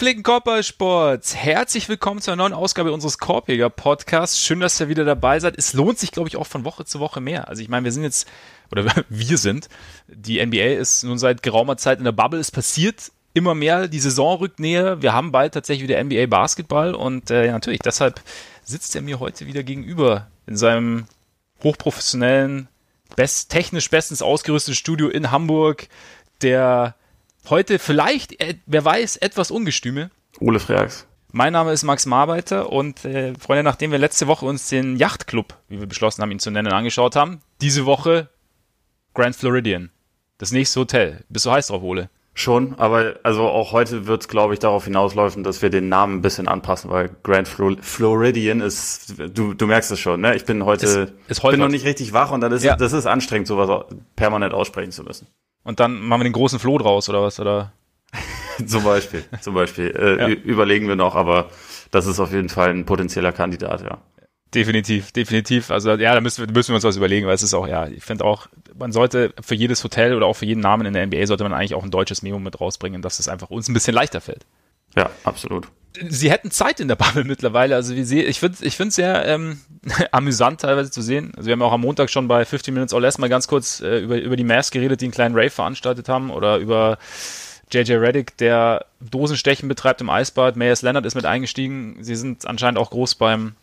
Gepflegten Korbballsports. Herzlich willkommen zu einer neuen Ausgabe unseres Korbjäger Podcasts. Schön, dass ihr wieder dabei seid. Es lohnt sich, glaube ich, auch von Woche zu Woche mehr. Also ich meine, wir sind jetzt, oder wir sind, die NBA ist nun seit geraumer Zeit in der Bubble. Es passiert immer mehr, die Saison rückt näher. Wir haben bald tatsächlich wieder NBA Basketball und äh, ja, natürlich, deshalb sitzt er mir heute wieder gegenüber in seinem hochprofessionellen, best, technisch bestens ausgerüsteten Studio in Hamburg, der Heute vielleicht, äh, wer weiß, etwas Ungestüme. Ole Freaks. Mein Name ist Max Marbeiter und äh, Freunde, nachdem wir letzte Woche uns den Yachtclub, wie wir beschlossen haben, ihn zu nennen, angeschaut haben, diese Woche Grand Floridian. Das nächste Hotel. Bist du heiß drauf, Ole? Schon, aber also auch heute wird es, glaube ich, darauf hinauslaufen, dass wir den Namen ein bisschen anpassen, weil Grand Floridian ist, du, du merkst es schon, ne? Ich bin heute, ist, ist bin noch nicht richtig wach und dann ist ja. das ist anstrengend, sowas permanent aussprechen zu müssen. Und dann machen wir den großen Floh draus oder was? Oder? zum Beispiel, zum Beispiel. Äh, ja. Überlegen wir noch, aber das ist auf jeden Fall ein potenzieller Kandidat, ja. Definitiv, definitiv. Also ja, da müssen wir, müssen wir uns was überlegen, weil es ist auch, ja, ich finde auch, man sollte für jedes Hotel oder auch für jeden Namen in der NBA sollte man eigentlich auch ein deutsches Memo mit rausbringen, dass es einfach uns ein bisschen leichter fällt. Ja, absolut. Sie hätten Zeit in der Bubble mittlerweile. Also wie sie, ich finde ich finde sehr ähm, amüsant teilweise zu sehen. Also wir haben auch am Montag schon bei 15 Minutes or Less mal ganz kurz äh, über, über die Mavs geredet, die einen kleinen Rave veranstaltet haben oder über JJ Reddick, der Dosenstechen betreibt im Eisbad. Mayers Leonard ist mit eingestiegen. Sie sind anscheinend auch groß beim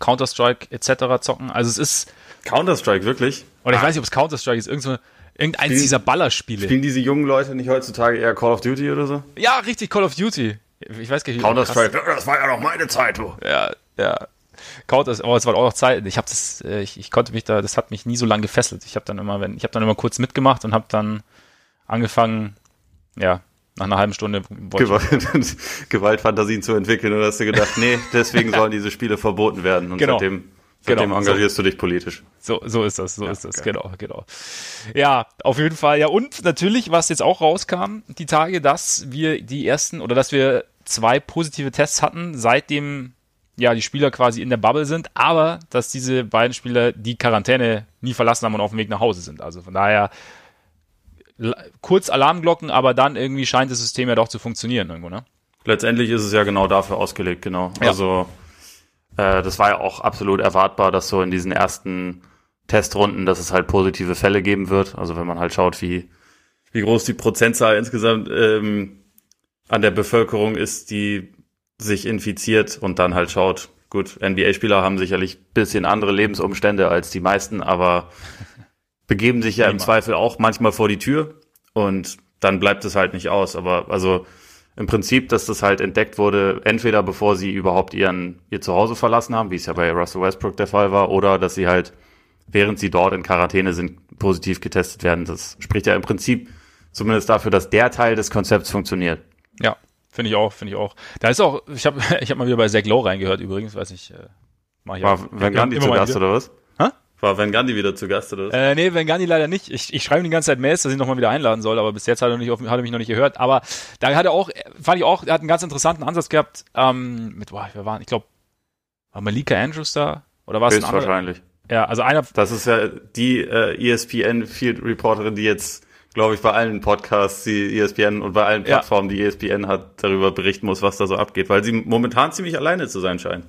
Counter-Strike etc. zocken. Also es ist Counter-Strike, wirklich? Oder ich ah. weiß nicht, ob es Counter-Strike ist. Irgend so, irgendeins spielen, dieser Ballerspiele. Spielen diese jungen Leute nicht heutzutage eher Call of Duty oder so? Ja, richtig, Call of Duty. Ich weiß gar nicht. Counter-Strike, das war ja noch meine Zeit, du. Ja, ja. Counter, aber es war auch noch Zeit. Ich habe das, äh, ich, ich konnte mich da, das hat mich nie so lange gefesselt. Ich habe dann immer, wenn, ich habe dann immer kurz mitgemacht und habe dann angefangen, ja, nach einer halben Stunde Gewalt, Gewaltfantasien zu entwickeln und hast du gedacht, nee, deswegen sollen diese Spiele verboten werden und genau. seitdem Seitdem genau, engagierst so. du dich politisch. So, so ist das, so ja, ist das, okay. genau, genau. Ja, auf jeden Fall. Ja, und natürlich, was jetzt auch rauskam, die Tage, dass wir die ersten oder dass wir zwei positive Tests hatten, seitdem ja die Spieler quasi in der Bubble sind, aber dass diese beiden Spieler die Quarantäne nie verlassen haben und auf dem Weg nach Hause sind. Also von daher kurz Alarmglocken, aber dann irgendwie scheint das System ja doch zu funktionieren irgendwo, ne? Letztendlich ist es ja genau dafür ausgelegt, genau. Ja. Also äh, das war ja auch absolut erwartbar, dass so in diesen ersten Testrunden, dass es halt positive Fälle geben wird. Also wenn man halt schaut, wie, wie groß die Prozentzahl insgesamt ähm, an der Bevölkerung ist, die sich infiziert und dann halt schaut, gut, NBA-Spieler haben sicherlich bisschen andere Lebensumstände als die meisten, aber begeben sich ja im Zweifel auch manchmal vor die Tür und dann bleibt es halt nicht aus. Aber also im Prinzip, dass das halt entdeckt wurde, entweder bevor sie überhaupt ihren, ihr Zuhause verlassen haben, wie es ja bei Russell Westbrook der Fall war, oder dass sie halt, während sie dort in Quarantäne sind, positiv getestet werden. Das spricht ja im Prinzip zumindest dafür, dass der Teil des Konzepts funktioniert. Ja, finde ich auch, finde ich auch. Da ist auch, ich habe ich hab mal wieder bei Zach Lowe reingehört übrigens, weiß ich, äh, mach ich War auch. Van Gandhi zu Gast oder was? Hä? War Van Gandhi wieder zu Gast oder was? Äh, nee, Van Gandhi leider nicht. Ich, ich schreibe ihm die ganze Zeit Mails, dass ich ihn nochmal wieder einladen soll, aber bis jetzt hat er, nicht auf, hat er mich noch nicht gehört. Aber da hat er auch, fand ich auch, er hat einen ganz interessanten Ansatz gehabt, ähm, mit, boah, wir waren, ich glaube, war Malika Andrews da? Oder war es ein anderer? wahrscheinlich. Ja, also einer. Das ist ja die äh, ESPN Field Reporterin, die jetzt glaube ich, bei allen Podcasts, die ESPN und bei allen Plattformen, ja. die ESPN hat, darüber berichten muss, was da so abgeht, weil sie momentan ziemlich alleine zu sein scheint.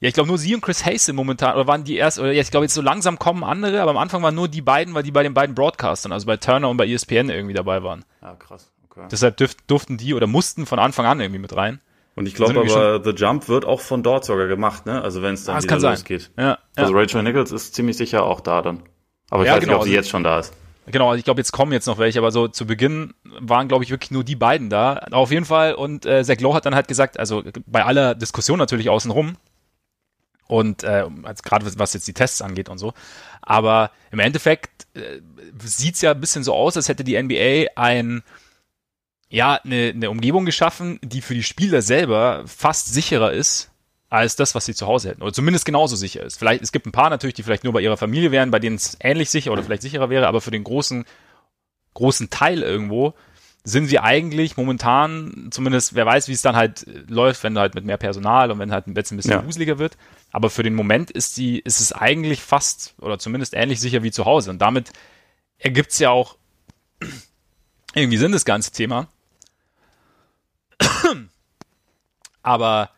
Ja, ich glaube nur sie und Chris Hayes sind momentan, oder waren die erst, oder ich glaube jetzt so langsam kommen andere, aber am Anfang waren nur die beiden, weil die bei den beiden Broadcastern, also bei Turner und bei ESPN irgendwie dabei waren. Ja, krass, okay. Deshalb dürf, durften die oder mussten von Anfang an irgendwie mit rein. Und ich glaube aber, The Jump wird auch von dort sogar gemacht, ne? Also wenn es dann ah, wieder losgeht. Ja, also ja. Rachel Nichols ist ziemlich sicher auch da dann. Aber ich ja, weiß genau, nicht, ob sie also, jetzt schon da ist. Genau, ich glaube, jetzt kommen jetzt noch welche, aber so zu Beginn waren, glaube ich, wirklich nur die beiden da. Auf jeden Fall. Und äh, Zach Lowe hat dann halt gesagt, also bei aller Diskussion natürlich außenrum, und äh, also gerade was jetzt die Tests angeht und so. Aber im Endeffekt äh, sieht's ja ein bisschen so aus, als hätte die NBA ein ja eine, eine Umgebung geschaffen, die für die Spieler selber fast sicherer ist als das, was sie zu Hause hätten. Oder zumindest genauso sicher ist. Vielleicht, es gibt ein paar natürlich, die vielleicht nur bei ihrer Familie wären, bei denen es ähnlich sicher oder vielleicht sicherer wäre, aber für den großen, großen Teil irgendwo sind sie eigentlich momentan, zumindest wer weiß, wie es dann halt läuft, wenn halt mit mehr Personal und wenn halt ein bisschen ja. wuseliger wird. Aber für den Moment ist die, ist es eigentlich fast oder zumindest ähnlich sicher wie zu Hause. Und damit ergibt es ja auch irgendwie Sinn, das ganze Thema. Aber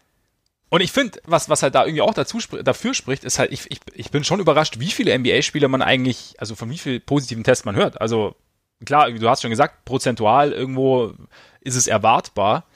und ich finde, was, was halt da irgendwie auch dazu, dafür spricht, ist halt, ich, ich, ich bin schon überrascht, wie viele NBA-Spieler man eigentlich, also von wie vielen positiven Tests man hört. Also klar, du hast schon gesagt, prozentual irgendwo ist es erwartbar,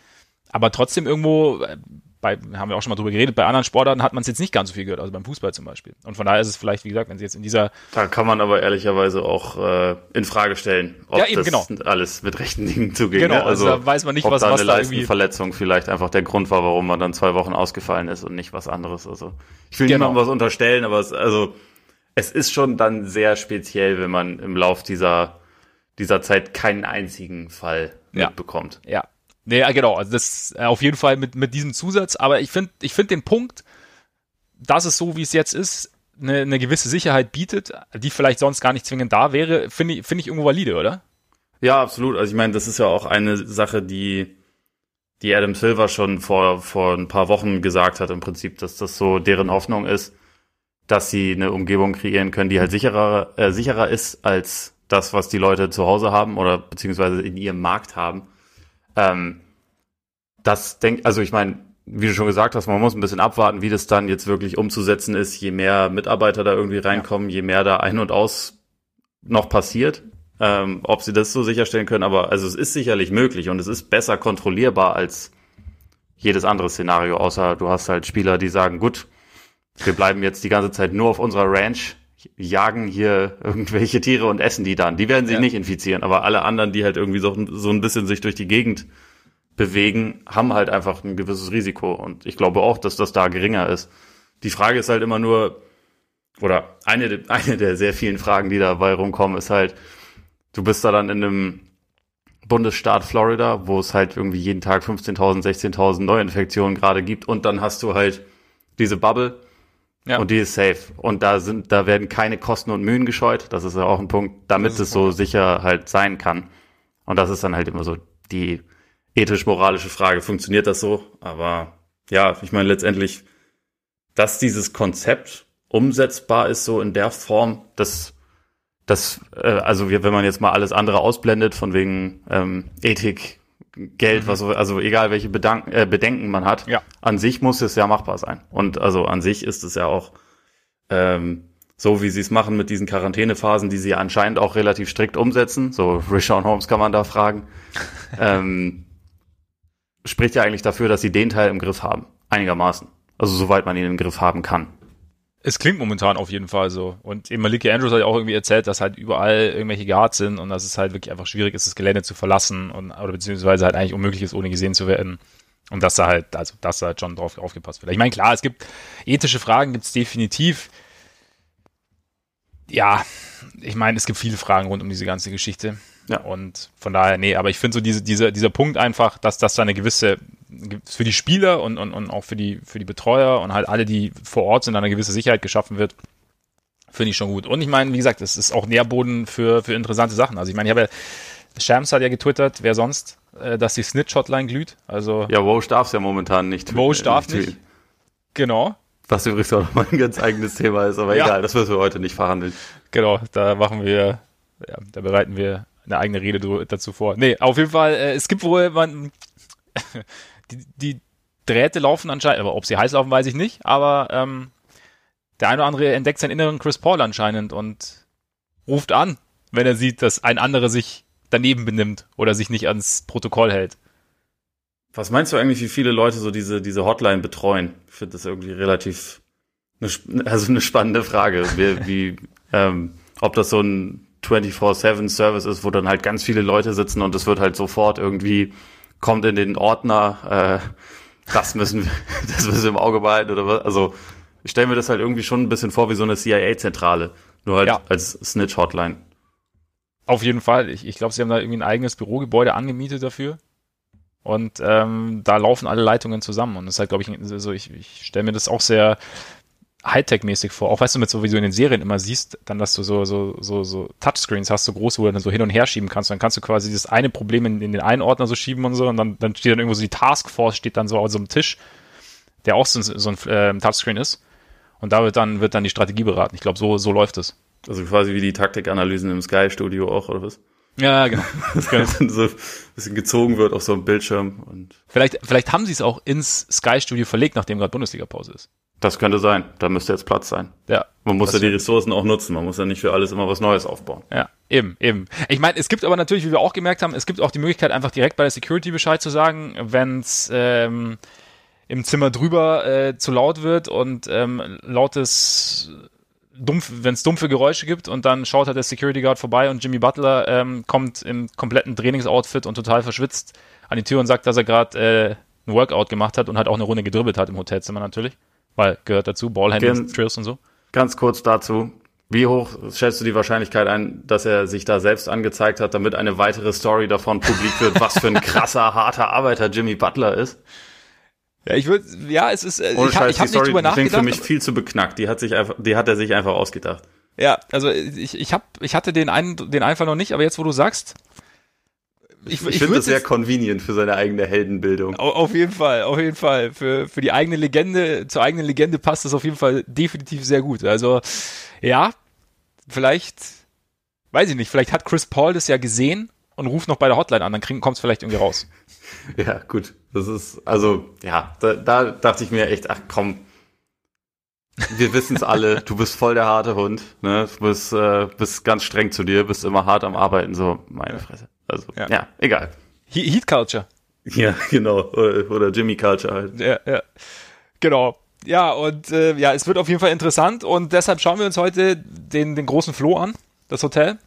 aber trotzdem irgendwo äh, bei, haben wir auch schon mal drüber geredet, bei anderen Sportarten hat man es jetzt nicht ganz so viel gehört, also beim Fußball zum Beispiel. Und von daher ist es vielleicht, wie gesagt, wenn sie jetzt in dieser. Da kann man aber ehrlicherweise auch äh, in Frage stellen, ob ja, eben, das genau. alles mit rechten Dingen zugeht. Genau, ne? also, also da weiß man nicht, ob was, da was eine da Leistenverletzung vielleicht einfach der Grund war, warum man dann zwei Wochen ausgefallen ist und nicht was anderes. Also ich will genau. niemandem was unterstellen, aber es, also es ist schon dann sehr speziell, wenn man im Lauf dieser dieser Zeit keinen einzigen Fall ja. mitbekommt. Ja, Nee, ja, genau, also das äh, auf jeden Fall mit, mit diesem Zusatz, aber ich finde ich finde den Punkt, dass es so, wie es jetzt ist, eine, eine gewisse Sicherheit bietet, die vielleicht sonst gar nicht zwingend da wäre, finde ich, finde ich irgendwo valide, oder? Ja, absolut. Also ich meine, das ist ja auch eine Sache, die, die Adam Silver schon vor, vor ein paar Wochen gesagt hat, im Prinzip, dass das so deren Hoffnung ist, dass sie eine Umgebung kreieren können, die halt sicherer, äh, sicherer ist als das, was die Leute zu Hause haben oder beziehungsweise in ihrem Markt haben. Ähm, das denkt, also ich meine, wie du schon gesagt hast, man muss ein bisschen abwarten, wie das dann jetzt wirklich umzusetzen ist, je mehr Mitarbeiter da irgendwie reinkommen, ja. je mehr da ein und aus noch passiert, ähm, ob sie das so sicherstellen können. Aber also es ist sicherlich möglich und es ist besser kontrollierbar als jedes andere Szenario, außer du hast halt Spieler, die sagen, gut, wir bleiben jetzt die ganze Zeit nur auf unserer Ranch, jagen hier irgendwelche Tiere und essen die dann. Die werden sich ja. nicht infizieren, aber alle anderen, die halt irgendwie so, so ein bisschen sich durch die Gegend bewegen, haben halt einfach ein gewisses Risiko. Und ich glaube auch, dass das da geringer ist. Die Frage ist halt immer nur, oder eine, eine der sehr vielen Fragen, die dabei rumkommen, ist halt, du bist da dann in einem Bundesstaat Florida, wo es halt irgendwie jeden Tag 15.000, 16.000 Neuinfektionen gerade gibt und dann hast du halt diese Bubble ja. und die ist safe und da sind, da werden keine Kosten und Mühen gescheut. Das ist ja auch ein Punkt, damit es so sicher halt sein kann. Und das ist dann halt immer so die ethisch-moralische Frage, funktioniert das so? Aber ja, ich meine letztendlich, dass dieses Konzept umsetzbar ist, so in der Form, dass das, äh, also wenn man jetzt mal alles andere ausblendet, von wegen ähm, Ethik, Geld, mhm. was also egal welche Bedank äh, Bedenken man hat, ja. an sich muss es ja machbar sein. Und also an sich ist es ja auch ähm, so, wie sie es machen mit diesen Quarantänephasen, die sie anscheinend auch relativ strikt umsetzen. So Rishon Holmes kann man da fragen. ähm, spricht ja eigentlich dafür, dass sie den Teil im Griff haben. Einigermaßen. Also soweit man ihn im Griff haben kann. Es klingt momentan auf jeden Fall so. Und eben Maliki Andrews hat ja auch irgendwie erzählt, dass halt überall irgendwelche Guards sind und dass es halt wirklich einfach schwierig ist, das Gelände zu verlassen und, oder beziehungsweise halt eigentlich unmöglich ist, ohne gesehen zu werden. Und dass da halt, also dass da halt schon drauf aufgepasst wird. Ich meine, klar, es gibt ethische Fragen, gibt es definitiv. Ja, ich meine, es gibt viele Fragen rund um diese ganze Geschichte. Ja. Und von daher, nee, aber ich finde so diese, diese, dieser Punkt einfach, dass das da eine gewisse, für die Spieler und, und, und auch für die, für die Betreuer und halt alle, die vor Ort sind, eine gewisse Sicherheit geschaffen wird, finde ich schon gut. Und ich meine, wie gesagt, es ist auch Nährboden für, für interessante Sachen. Also ich meine, ich habe ja, Shams hat ja getwittert, wer sonst, äh, dass die Snitch-Hotline glüht. Also. Ja, Woj darf es ja momentan nicht. Woj darf nicht. nicht. Genau. Was übrigens auch noch mal ein ganz eigenes Thema ist, aber ja. egal, das müssen wir heute nicht verhandeln. Genau, da machen wir, ja, da bereiten wir eine eigene Rede dazu vor. Nee, auf jeden Fall, äh, es gibt wohl, man, die, die Drähte laufen anscheinend, aber ob sie heiß laufen, weiß ich nicht, aber ähm, der eine oder andere entdeckt seinen inneren Chris Paul anscheinend und ruft an, wenn er sieht, dass ein anderer sich daneben benimmt oder sich nicht ans Protokoll hält. Was meinst du eigentlich, wie viele Leute so diese, diese Hotline betreuen? Ich finde das irgendwie relativ, eine, also eine spannende Frage, wie, wie ähm, ob das so ein 24-7 Service ist, wo dann halt ganz viele Leute sitzen und es wird halt sofort irgendwie, kommt in den Ordner, äh, das müssen wir, das müssen wir im Auge behalten oder was. Also ich stelle mir das halt irgendwie schon ein bisschen vor wie so eine CIA-Zentrale, nur halt ja. als Snitch-Hotline. Auf jeden Fall. Ich, ich glaube, sie haben da irgendwie ein eigenes Bürogebäude angemietet dafür. Und ähm, da laufen alle Leitungen zusammen. Und das ist halt, glaube ich, so, ich, ich stelle mir das auch sehr Hightech-mäßig vor. Auch weißt du, mit so wie du in den Serien immer siehst, dann, dass du so, so, so, so Touchscreens hast, so groß, wo du dann so hin und her schieben kannst. Dann kannst du quasi das eine Problem in, in den einen Ordner so schieben und so. Und dann, dann steht dann irgendwo so die Taskforce, steht dann so auf so einem Tisch, der auch so, so ein äh, Touchscreen ist. Und da wird dann, wird dann die Strategie beraten. Ich glaube, so, so läuft es. Also quasi wie die Taktikanalysen im Sky-Studio auch, oder was? Ja, genau. Das dann so ein bisschen gezogen wird auf so einem Bildschirm. Und vielleicht, vielleicht haben sie es auch ins Sky Studio verlegt, nachdem gerade Bundesliga-Pause ist. Das könnte sein. Da müsste jetzt Platz sein. Ja. Man muss ja die Ressourcen auch nutzen. Man muss ja nicht für alles immer was Neues aufbauen. Ja, eben, eben. Ich meine, es gibt aber natürlich, wie wir auch gemerkt haben, es gibt auch die Möglichkeit, einfach direkt bei der Security Bescheid zu sagen, wenn es ähm, im Zimmer drüber äh, zu laut wird und ähm, lautes dumpf, wenn es dumpfe Geräusche gibt und dann schaut halt der Security Guard vorbei und Jimmy Butler ähm, kommt im kompletten Trainingsoutfit und total verschwitzt an die Tür und sagt, dass er gerade äh, ein Workout gemacht hat und halt auch eine Runde gedribbelt hat im Hotelzimmer natürlich, weil gehört dazu, Ballhandling, Drills und so. Ganz kurz dazu, wie hoch schätzt du die Wahrscheinlichkeit ein, dass er sich da selbst angezeigt hat, damit eine weitere Story davon publik wird, was für ein krasser, harter Arbeiter Jimmy Butler ist? Ja, ich würde, ja, es ist, äh, Ohne ich, habe nicht drüber nachgedacht. klingt für mich viel zu beknackt. Die hat sich einfach, die hat er sich einfach ausgedacht. Ja, also ich, ich hab, ich hatte den einen, den Einfall noch nicht, aber jetzt, wo du sagst, ich, ich, ich finde das sehr convenient für seine eigene Heldenbildung. Auf jeden Fall, auf jeden Fall. Für, für die eigene Legende, zur eigenen Legende passt das auf jeden Fall definitiv sehr gut. Also, ja, vielleicht, weiß ich nicht, vielleicht hat Chris Paul das ja gesehen und ruft noch bei der Hotline an, dann kommt es vielleicht irgendwie raus. Ja, gut. Das ist, also, ja, da, da dachte ich mir echt, ach komm, wir wissen es alle, du bist voll der harte Hund, ne? Du bist, äh, bist ganz streng zu dir, bist immer hart am Arbeiten, so, meine Fresse. Also, ja, ja egal. Heat Culture. Ja, genau. Oder, oder Jimmy Culture halt. Ja, ja. Genau. Ja, und äh, ja, es wird auf jeden Fall interessant und deshalb schauen wir uns heute den, den großen Floh an, das Hotel.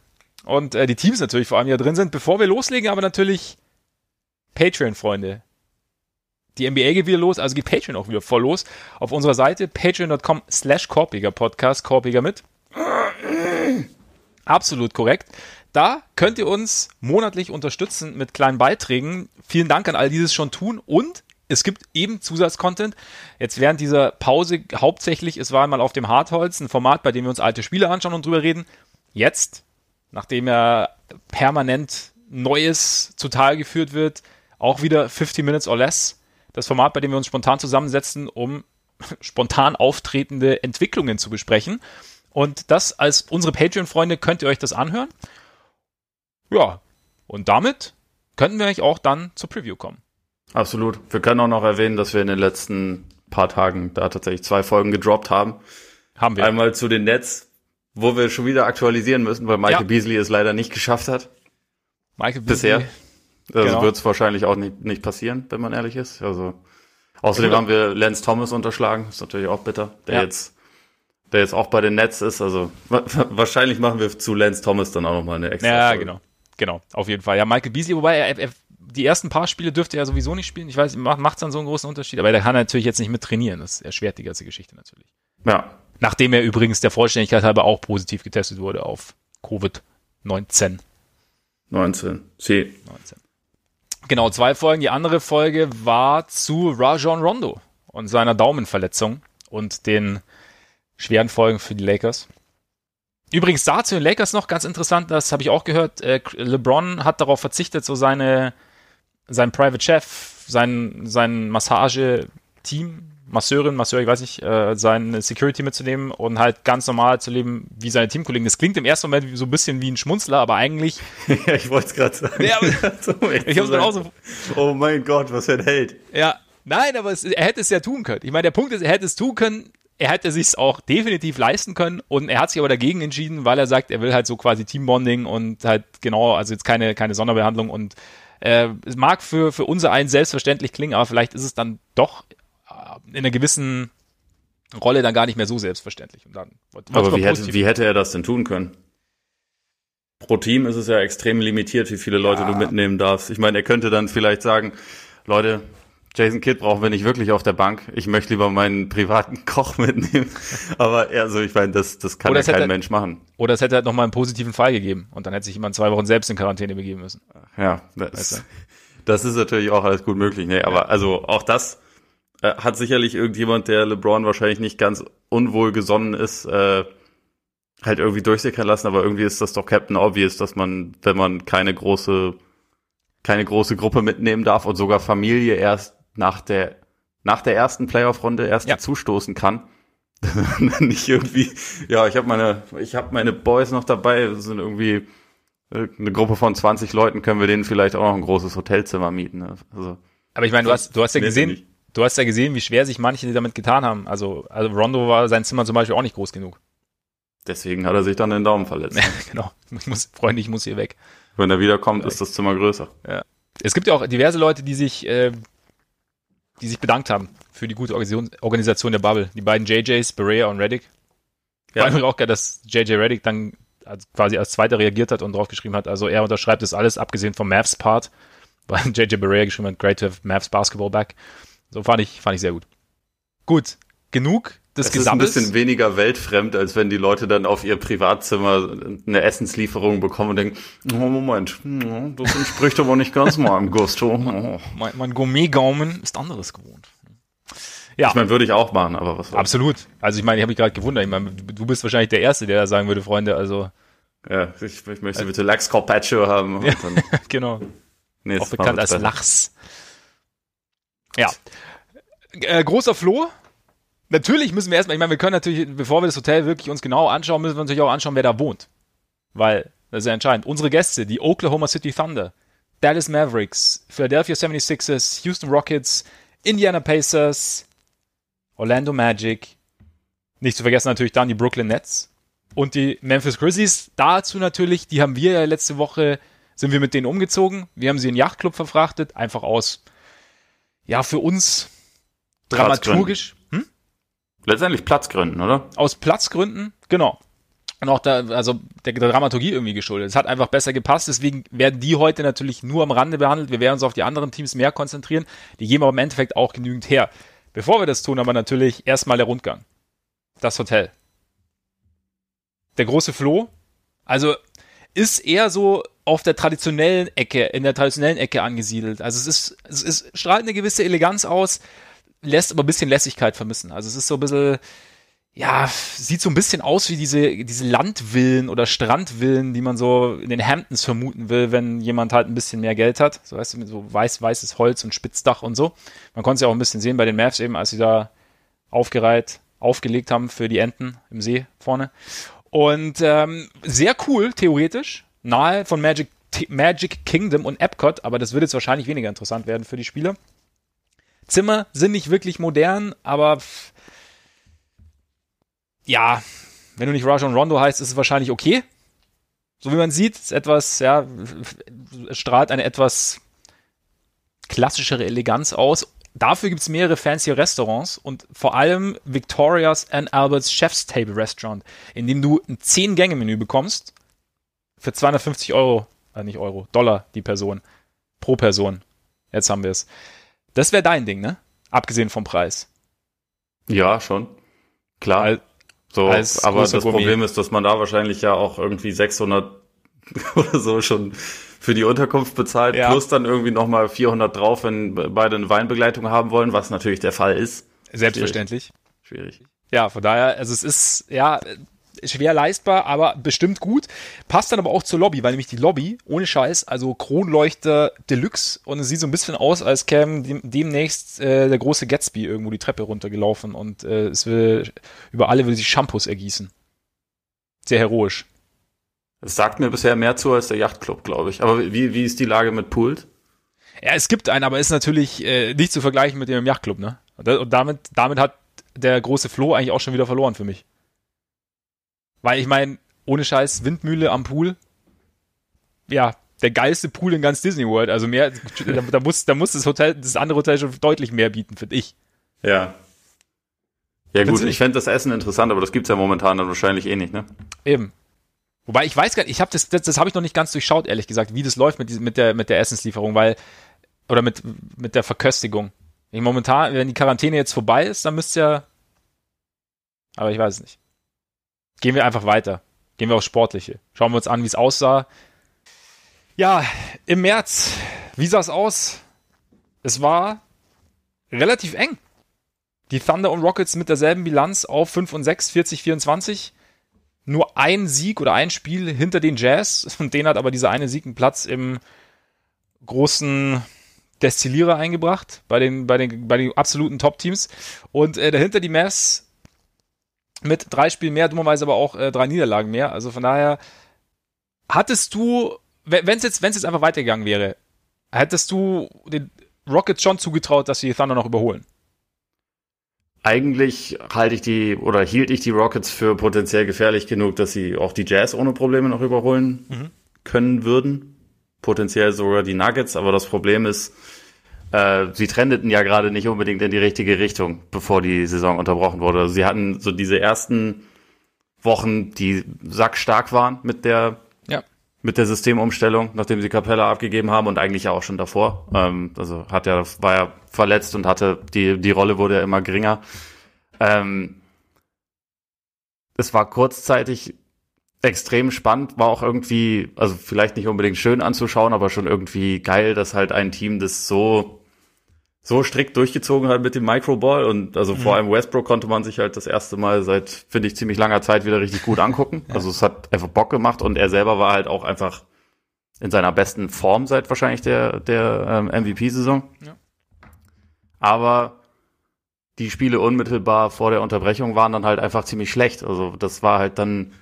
Und äh, die Teams natürlich vor allem, die drin sind. Bevor wir loslegen, aber natürlich Patreon-Freunde. Die NBA geht wieder los, also geht Patreon auch wieder voll los. Auf unserer Seite patreon.com slash Korpiger Podcast, Korpiger mit. Absolut korrekt. Da könnt ihr uns monatlich unterstützen mit kleinen Beiträgen. Vielen Dank an all die das schon tun und es gibt eben Zusatzcontent. Jetzt während dieser Pause hauptsächlich, es war einmal auf dem Hartholz, ein Format, bei dem wir uns alte Spiele anschauen und drüber reden. Jetzt, nachdem ja permanent Neues zutage geführt wird, auch wieder 50 Minutes or Less. Das Format, bei dem wir uns spontan zusammensetzen, um spontan auftretende Entwicklungen zu besprechen. Und das als unsere Patreon-Freunde könnt ihr euch das anhören. Ja, und damit könnten wir euch auch dann zur Preview kommen. Absolut. Wir können auch noch erwähnen, dass wir in den letzten paar Tagen da tatsächlich zwei Folgen gedroppt haben. Haben wir. Einmal zu den Nets, wo wir schon wieder aktualisieren müssen, weil Michael ja. Beasley es leider nicht geschafft hat. Michael Beasley. Bisher. Also genau. wird es wahrscheinlich auch nicht, nicht passieren, wenn man ehrlich ist. Also außerdem haben wir Lance Thomas unterschlagen, ist natürlich auch bitter, der ja. jetzt der jetzt auch bei den Nets ist. Also wahrscheinlich machen wir zu Lance Thomas dann auch nochmal eine extra. Ja, Folge. genau. Genau, auf jeden Fall. Ja, Michael Beasley, wobei er, er, die ersten paar Spiele dürfte er sowieso nicht spielen. Ich weiß, macht es dann so einen großen Unterschied, aber der kann natürlich jetzt nicht mit trainieren. Das erschwert die ganze Geschichte natürlich. Ja. Nachdem er übrigens der Vollständigkeit halber auch positiv getestet wurde auf Covid-19. 19. C. 19. Genau, zwei Folgen. Die andere Folge war zu Rajon Rondo und seiner Daumenverletzung und den schweren Folgen für die Lakers. Übrigens dazu den Lakers noch ganz interessant, das habe ich auch gehört. Äh, LeBron hat darauf verzichtet, so seine, sein Private Chef, sein, sein Massage-Team Masseurin, Masseur, ich weiß nicht, äh, sein Security mitzunehmen und halt ganz normal zu leben wie seine Teamkollegen. Das klingt im ersten Moment so ein bisschen wie ein Schmunzler, aber eigentlich. ja, ich wollte es gerade sagen. Ja, aber, ich hab's auch so. Oh mein Gott, was für ein Held. Ja, nein, aber es, er hätte es ja tun können. Ich meine, der Punkt ist, er hätte es tun können. Er hätte sich auch definitiv leisten können und er hat sich aber dagegen entschieden, weil er sagt, er will halt so quasi Teambonding und halt genau, also jetzt keine, keine Sonderbehandlung und äh, es mag für, für unser einen selbstverständlich klingen, aber vielleicht ist es dann doch in einer gewissen Rolle dann gar nicht mehr so selbstverständlich. Und dann, Aber wie hätte, wie hätte er das denn tun können? Pro Team ist es ja extrem limitiert, wie viele Leute ja. du mitnehmen darfst. Ich meine, er könnte dann vielleicht sagen, Leute, Jason Kidd brauchen wir nicht wirklich auf der Bank. Ich möchte lieber meinen privaten Koch mitnehmen. Aber also ich meine, das, das kann ja kein hätte, Mensch machen. Oder es hätte halt nochmal einen positiven Fall gegeben und dann hätte sich jemand zwei Wochen selbst in Quarantäne begeben müssen. Ja, das, weißt du? das ist natürlich auch alles gut möglich. Nee, aber also auch das äh, hat sicherlich irgendjemand, der LeBron wahrscheinlich nicht ganz unwohl gesonnen ist, äh, halt irgendwie durchsickern lassen, aber irgendwie ist das doch Captain Obvious, dass man, wenn man keine große, keine große Gruppe mitnehmen darf und sogar Familie erst nach der, nach der ersten Playoff-Runde erst ja. zustoßen kann. nicht irgendwie, ja, ich habe meine, ich habe meine Boys noch dabei, das sind irgendwie eine Gruppe von 20 Leuten können wir denen vielleicht auch noch ein großes Hotelzimmer mieten. Ne? Also, Aber ich meine, du hast, du hast ja gesehen, du hast ja gesehen, wie schwer sich manche damit getan haben. Also, also Rondo war sein Zimmer zum Beispiel auch nicht groß genug. Deswegen hat er sich dann den Daumen verletzt. genau. Ich muss, Freunde, ich muss hier weg. Wenn er wiederkommt, ist das Zimmer größer. Ja. Es gibt ja auch diverse Leute, die sich, äh, die sich bedankt haben für die gute Organisation der Bubble. Die beiden JJs, Berea und Reddick. Ja. War auch geil, dass JJ Reddick dann quasi als Zweiter reagiert hat und draufgeschrieben hat, also er unterschreibt das alles, abgesehen vom Mavs-Part, weil JJ Berea geschrieben hat, great to have Mavs Basketball back. So fand ich, fand ich sehr gut. Gut, genug des Gesamtes. ist ein bisschen weniger weltfremd, als wenn die Leute dann auf ihr Privatzimmer eine Essenslieferung bekommen und denken, oh Moment, das entspricht aber nicht ganz meinem Gusto. Oh. Mein, mein Gourmet-Gaumen ist anderes gewohnt. Ja. Ich meine, würde ich auch machen, aber was Absolut. Also ich meine, ich habe mich gerade gewundert. Ich meine, du bist wahrscheinlich der Erste, der da sagen würde, Freunde, also. Ja, ich, ich möchte bitte Lachs Carpaccio haben. Ja, genau. Nee, auch bekannt als Lachs. Ja. Äh, großer Floh. Natürlich müssen wir erstmal, ich meine, wir können natürlich, bevor wir das Hotel wirklich uns genau anschauen, müssen wir natürlich auch anschauen, wer da wohnt. Weil, das ist ja entscheidend. Unsere Gäste, die Oklahoma City Thunder, Dallas Mavericks, Philadelphia 76ers, Houston Rockets, Indiana Pacers, Orlando Magic, nicht zu vergessen natürlich dann die Brooklyn Nets und die Memphis Grizzlies. Dazu natürlich, die haben wir ja letzte Woche, sind wir mit denen umgezogen. Wir haben sie in den Yachtclub verfrachtet, einfach aus, ja, für uns dramaturgisch. Hm? Letztendlich Platzgründen, oder? Aus Platzgründen, genau. Und auch da, also der, der Dramaturgie irgendwie geschuldet. Es hat einfach besser gepasst, deswegen werden die heute natürlich nur am Rande behandelt. Wir werden uns auf die anderen Teams mehr konzentrieren. Die geben aber im Endeffekt auch genügend her. Bevor wir das tun, aber natürlich erstmal der Rundgang. Das Hotel. Der große Floh, also ist eher so auf der traditionellen Ecke, in der traditionellen Ecke angesiedelt. Also es ist, es ist, strahlt eine gewisse Eleganz aus, lässt aber ein bisschen Lässigkeit vermissen. Also es ist so ein bisschen, ja, sieht so ein bisschen aus wie diese, diese Landvillen oder Strandvillen, die man so in den Hamptons vermuten will, wenn jemand halt ein bisschen mehr Geld hat. So weißt du, so weiß, weißes Holz und Spitzdach und so. Man konnte es ja auch ein bisschen sehen bei den Mavs eben, als sie da aufgereiht, aufgelegt haben für die Enten im See vorne. Und ähm, sehr cool, theoretisch, nahe von Magic, Magic Kingdom und Epcot, aber das wird jetzt wahrscheinlich weniger interessant werden für die Spieler. Zimmer sind nicht wirklich modern, aber ja, wenn du nicht Rajon Rondo heißt, ist es wahrscheinlich okay. So wie man sieht, ist etwas, ja, strahlt eine etwas klassischere Eleganz aus. Dafür gibt es mehrere fancy Restaurants und vor allem Victoria's and Albert's Chef's Table Restaurant, in dem du ein 10-Gänge-Menü bekommst für 250 Euro, äh nicht Euro, Dollar die Person. Pro Person. Jetzt haben wir es. Das wäre dein Ding, ne? Abgesehen vom Preis. Ja, schon. Klar. Weil so, aber das Gummi. Problem ist, dass man da wahrscheinlich ja auch irgendwie 600 oder so schon für die Unterkunft bezahlt, ja. plus dann irgendwie nochmal 400 drauf, wenn beide eine Weinbegleitung haben wollen, was natürlich der Fall ist. Selbstverständlich. Schwierig. Schwierig. Ja, von daher, also es ist, ja, schwer leistbar, aber bestimmt gut. Passt dann aber auch zur Lobby, weil nämlich die Lobby, ohne Scheiß, also Kronleuchter Deluxe und es sieht so ein bisschen aus, als käme dem, demnächst äh, der große Gatsby irgendwo die Treppe runtergelaufen und äh, es will, über alle will sich Shampoos ergießen. Sehr heroisch. Es sagt mir bisher mehr zu als der Yachtclub, glaube ich. Aber wie, wie ist die Lage mit Pools? Ja, es gibt einen, aber ist natürlich äh, nicht zu vergleichen mit dem Yachtclub, ne? Und damit, damit hat der große Flo eigentlich auch schon wieder verloren für mich. Weil ich meine, ohne Scheiß, Windmühle am Pool, ja, der geilste Pool in ganz Disney World. Also mehr, da, da, muss, da muss das Hotel, das andere Hotel schon deutlich mehr bieten, finde ich. Ja. Ja gut, ich fände das Essen interessant, aber das gibt's ja momentan dann wahrscheinlich eh nicht, ne? Eben. Wobei ich weiß gar nicht, ich habe das, das, das habe ich noch nicht ganz durchschaut, ehrlich gesagt, wie das läuft mit, mit, der, mit der Essenslieferung, weil, oder mit, mit der Verköstigung. Ich momentan, wenn die Quarantäne jetzt vorbei ist, dann müsste ja, aber ich weiß es nicht. Gehen wir einfach weiter. Gehen wir aufs Sportliche. Schauen wir uns an, wie es aussah. Ja, im März, wie sah es aus? Es war relativ eng. Die Thunder und Rockets mit derselben Bilanz auf 5 und 6, 40, 24. Nur ein Sieg oder ein Spiel hinter den Jazz. Und den hat aber dieser eine Sieg einen Platz im großen Destillierer eingebracht bei den, bei den, bei den absoluten Top-Teams. Und äh, dahinter die Mavs mit drei Spielen mehr, dummerweise aber auch äh, drei Niederlagen mehr. Also von daher, hattest du, wenn es jetzt, wenn es jetzt einfach weitergegangen wäre, hättest du den Rockets schon zugetraut, dass sie die Thunder noch überholen? Eigentlich halte ich die oder hielt ich die Rockets für potenziell gefährlich genug, dass sie auch die Jazz ohne Probleme noch überholen mhm. können würden. Potenziell sogar die Nuggets, aber das Problem ist, äh, sie trendeten ja gerade nicht unbedingt in die richtige Richtung, bevor die Saison unterbrochen wurde. Also sie hatten so diese ersten Wochen, die sackstark waren mit der ja. mit der Systemumstellung, nachdem sie Capella abgegeben haben und eigentlich auch schon davor. Ähm, also hat ja war ja verletzt und hatte die die Rolle wurde ja immer geringer. Ähm, es war kurzzeitig extrem spannend, war auch irgendwie, also vielleicht nicht unbedingt schön anzuschauen, aber schon irgendwie geil, dass halt ein Team das so so strikt durchgezogen hat mit dem Microball und also mhm. vor allem Westbrook konnte man sich halt das erste Mal seit, finde ich, ziemlich langer Zeit wieder richtig gut angucken. ja. Also es hat einfach Bock gemacht und er selber war halt auch einfach in seiner besten Form seit wahrscheinlich der, der ähm, MVP-Saison. Ja. Aber die Spiele unmittelbar vor der Unterbrechung waren dann halt einfach ziemlich schlecht. Also das war halt dann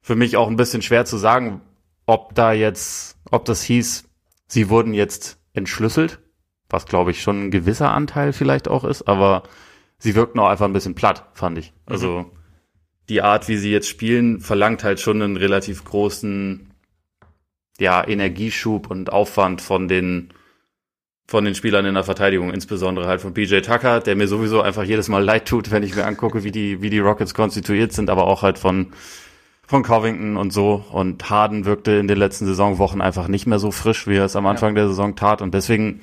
für mich auch ein bisschen schwer zu sagen, ob da jetzt, ob das hieß, sie wurden jetzt entschlüsselt was glaube ich schon ein gewisser Anteil vielleicht auch ist, aber sie wirkten auch einfach ein bisschen platt, fand ich. Mhm. Also die Art, wie sie jetzt spielen, verlangt halt schon einen relativ großen ja, Energieschub und Aufwand von den von den Spielern in der Verteidigung, insbesondere halt von PJ Tucker, der mir sowieso einfach jedes Mal leid tut, wenn ich mir angucke, wie die, wie die Rockets konstituiert sind, aber auch halt von, von Covington und so. Und Harden wirkte in den letzten Saisonwochen einfach nicht mehr so frisch, wie er es am Anfang ja. der Saison tat. Und deswegen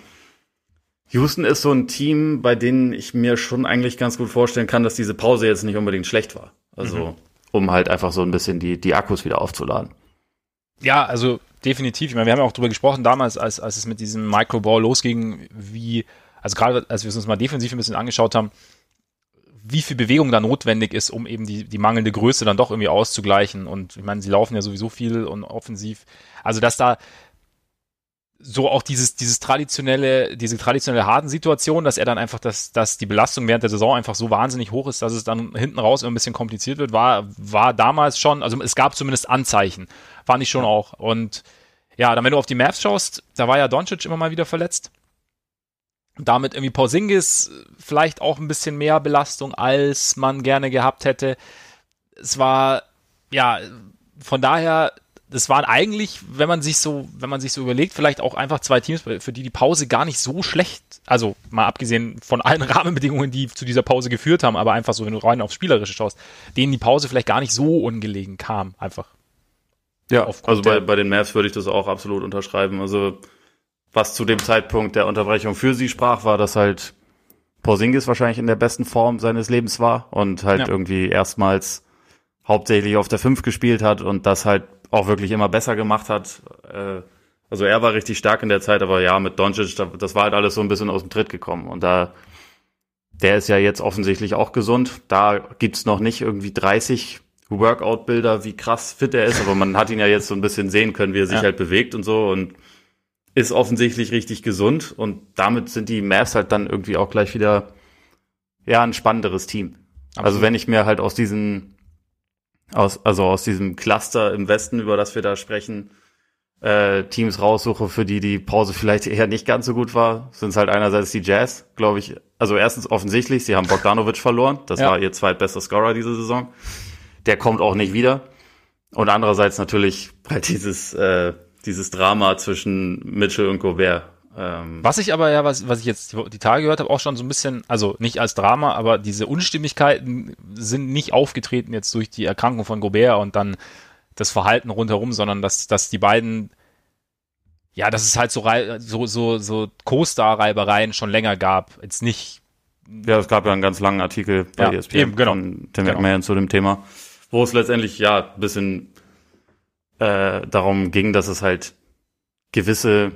Houston ist so ein Team, bei denen ich mir schon eigentlich ganz gut vorstellen kann, dass diese Pause jetzt nicht unbedingt schlecht war. Also, mhm. um halt einfach so ein bisschen die, die Akkus wieder aufzuladen. Ja, also definitiv. Ich meine, wir haben ja auch drüber gesprochen damals, als, als es mit diesem Microball losging, wie, also gerade als wir es uns mal defensiv ein bisschen angeschaut haben, wie viel Bewegung da notwendig ist, um eben die, die mangelnde Größe dann doch irgendwie auszugleichen. Und ich meine, sie laufen ja sowieso viel und offensiv. Also, dass da, so auch dieses, dieses traditionelle, diese traditionelle harten Situation, dass er dann einfach, dass, dass die Belastung während der Saison einfach so wahnsinnig hoch ist, dass es dann hinten raus ein bisschen kompliziert wird, war, war damals schon, also es gab zumindest Anzeichen, fand ich schon ja. auch. Und ja, dann wenn du auf die Mavs schaust, da war ja Doncic immer mal wieder verletzt. Damit irgendwie Porzingis vielleicht auch ein bisschen mehr Belastung, als man gerne gehabt hätte. Es war, ja, von daher das waren eigentlich, wenn man sich so, wenn man sich so überlegt, vielleicht auch einfach zwei Teams, für die die Pause gar nicht so schlecht, also mal abgesehen von allen Rahmenbedingungen, die zu dieser Pause geführt haben, aber einfach so, wenn du rein aufs Spielerische schaust, denen die Pause vielleicht gar nicht so ungelegen kam, einfach. Ja, also bei, bei den Mavs würde ich das auch absolut unterschreiben. Also was zu dem Zeitpunkt der Unterbrechung für sie sprach, war, dass halt Porzingis wahrscheinlich in der besten Form seines Lebens war und halt ja. irgendwie erstmals hauptsächlich auf der 5 gespielt hat und das halt auch wirklich immer besser gemacht hat. Äh, also er war richtig stark in der Zeit, aber ja, mit Doncic, das war halt alles so ein bisschen aus dem Tritt gekommen. Und da, der ist ja jetzt offensichtlich auch gesund. Da gibt's noch nicht irgendwie 30 Workout-Bilder, wie krass fit er ist, aber man hat ihn ja jetzt so ein bisschen sehen können, wie er sich ja. halt bewegt und so und ist offensichtlich richtig gesund und damit sind die Mavs halt dann irgendwie auch gleich wieder ja ein spannenderes Team. Absolut. Also wenn ich mir halt aus diesen aus, also aus diesem Cluster im Westen, über das wir da sprechen, äh, Teams raussuche, für die die Pause vielleicht eher nicht ganz so gut war, sind es halt einerseits die Jazz, glaube ich. Also erstens offensichtlich, sie haben Bogdanovic verloren. Das ja. war ihr zweitbester Scorer diese Saison. Der kommt auch nicht wieder. Und andererseits natürlich halt dieses, äh, dieses Drama zwischen Mitchell und Gobert. Ähm, was ich aber ja, was, was ich jetzt die Tage gehört habe, auch schon so ein bisschen, also nicht als Drama, aber diese Unstimmigkeiten sind nicht aufgetreten jetzt durch die Erkrankung von Gobert und dann das Verhalten rundherum, sondern dass, dass die beiden, ja, dass es halt so, so, so, so Co-Star-Reibereien schon länger gab. Jetzt nicht. Ja, es gab ja einen ganz langen Artikel bei ja, ESPN eben, genau. von Tim genau. McMahon zu dem Thema, wo es letztendlich ja ein bisschen äh, darum ging, dass es halt gewisse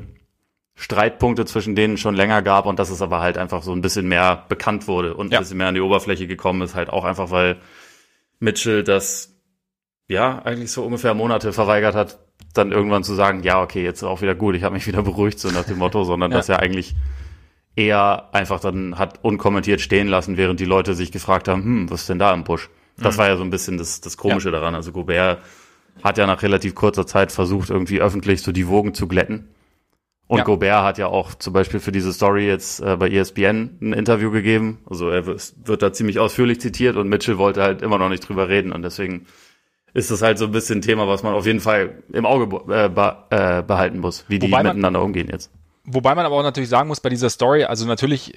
Streitpunkte zwischen denen schon länger gab und dass es aber halt einfach so ein bisschen mehr bekannt wurde und ja. ein bisschen mehr an die Oberfläche gekommen ist, halt auch einfach, weil Mitchell das ja eigentlich so ungefähr Monate verweigert hat, dann irgendwann zu sagen, ja, okay, jetzt ist auch wieder gut, ich habe mich wieder beruhigt, so nach dem Motto, sondern ja. dass er eigentlich eher einfach dann hat unkommentiert stehen lassen, während die Leute sich gefragt haben, hm, was ist denn da im Busch? Das mhm. war ja so ein bisschen das, das Komische ja. daran. Also Gobert hat ja nach relativ kurzer Zeit versucht, irgendwie öffentlich so die Wogen zu glätten. Und Ja. Gobert hat ja auch zum Beispiel für diese Story jetzt äh, bei ESPN ein Interview gegeben. Also er wird, da ziemlich ausführlich zitiert und Mitchell wollte halt immer noch nicht drüber reden und deswegen ist das halt so ein bisschen ein Thema, was man auf jeden Fall im Auge äh, äh, behalten muss, wie die man- miteinander umgehen jetzt. Wobei man aber auch natürlich sagen muss, bei dieser Story, also natürlich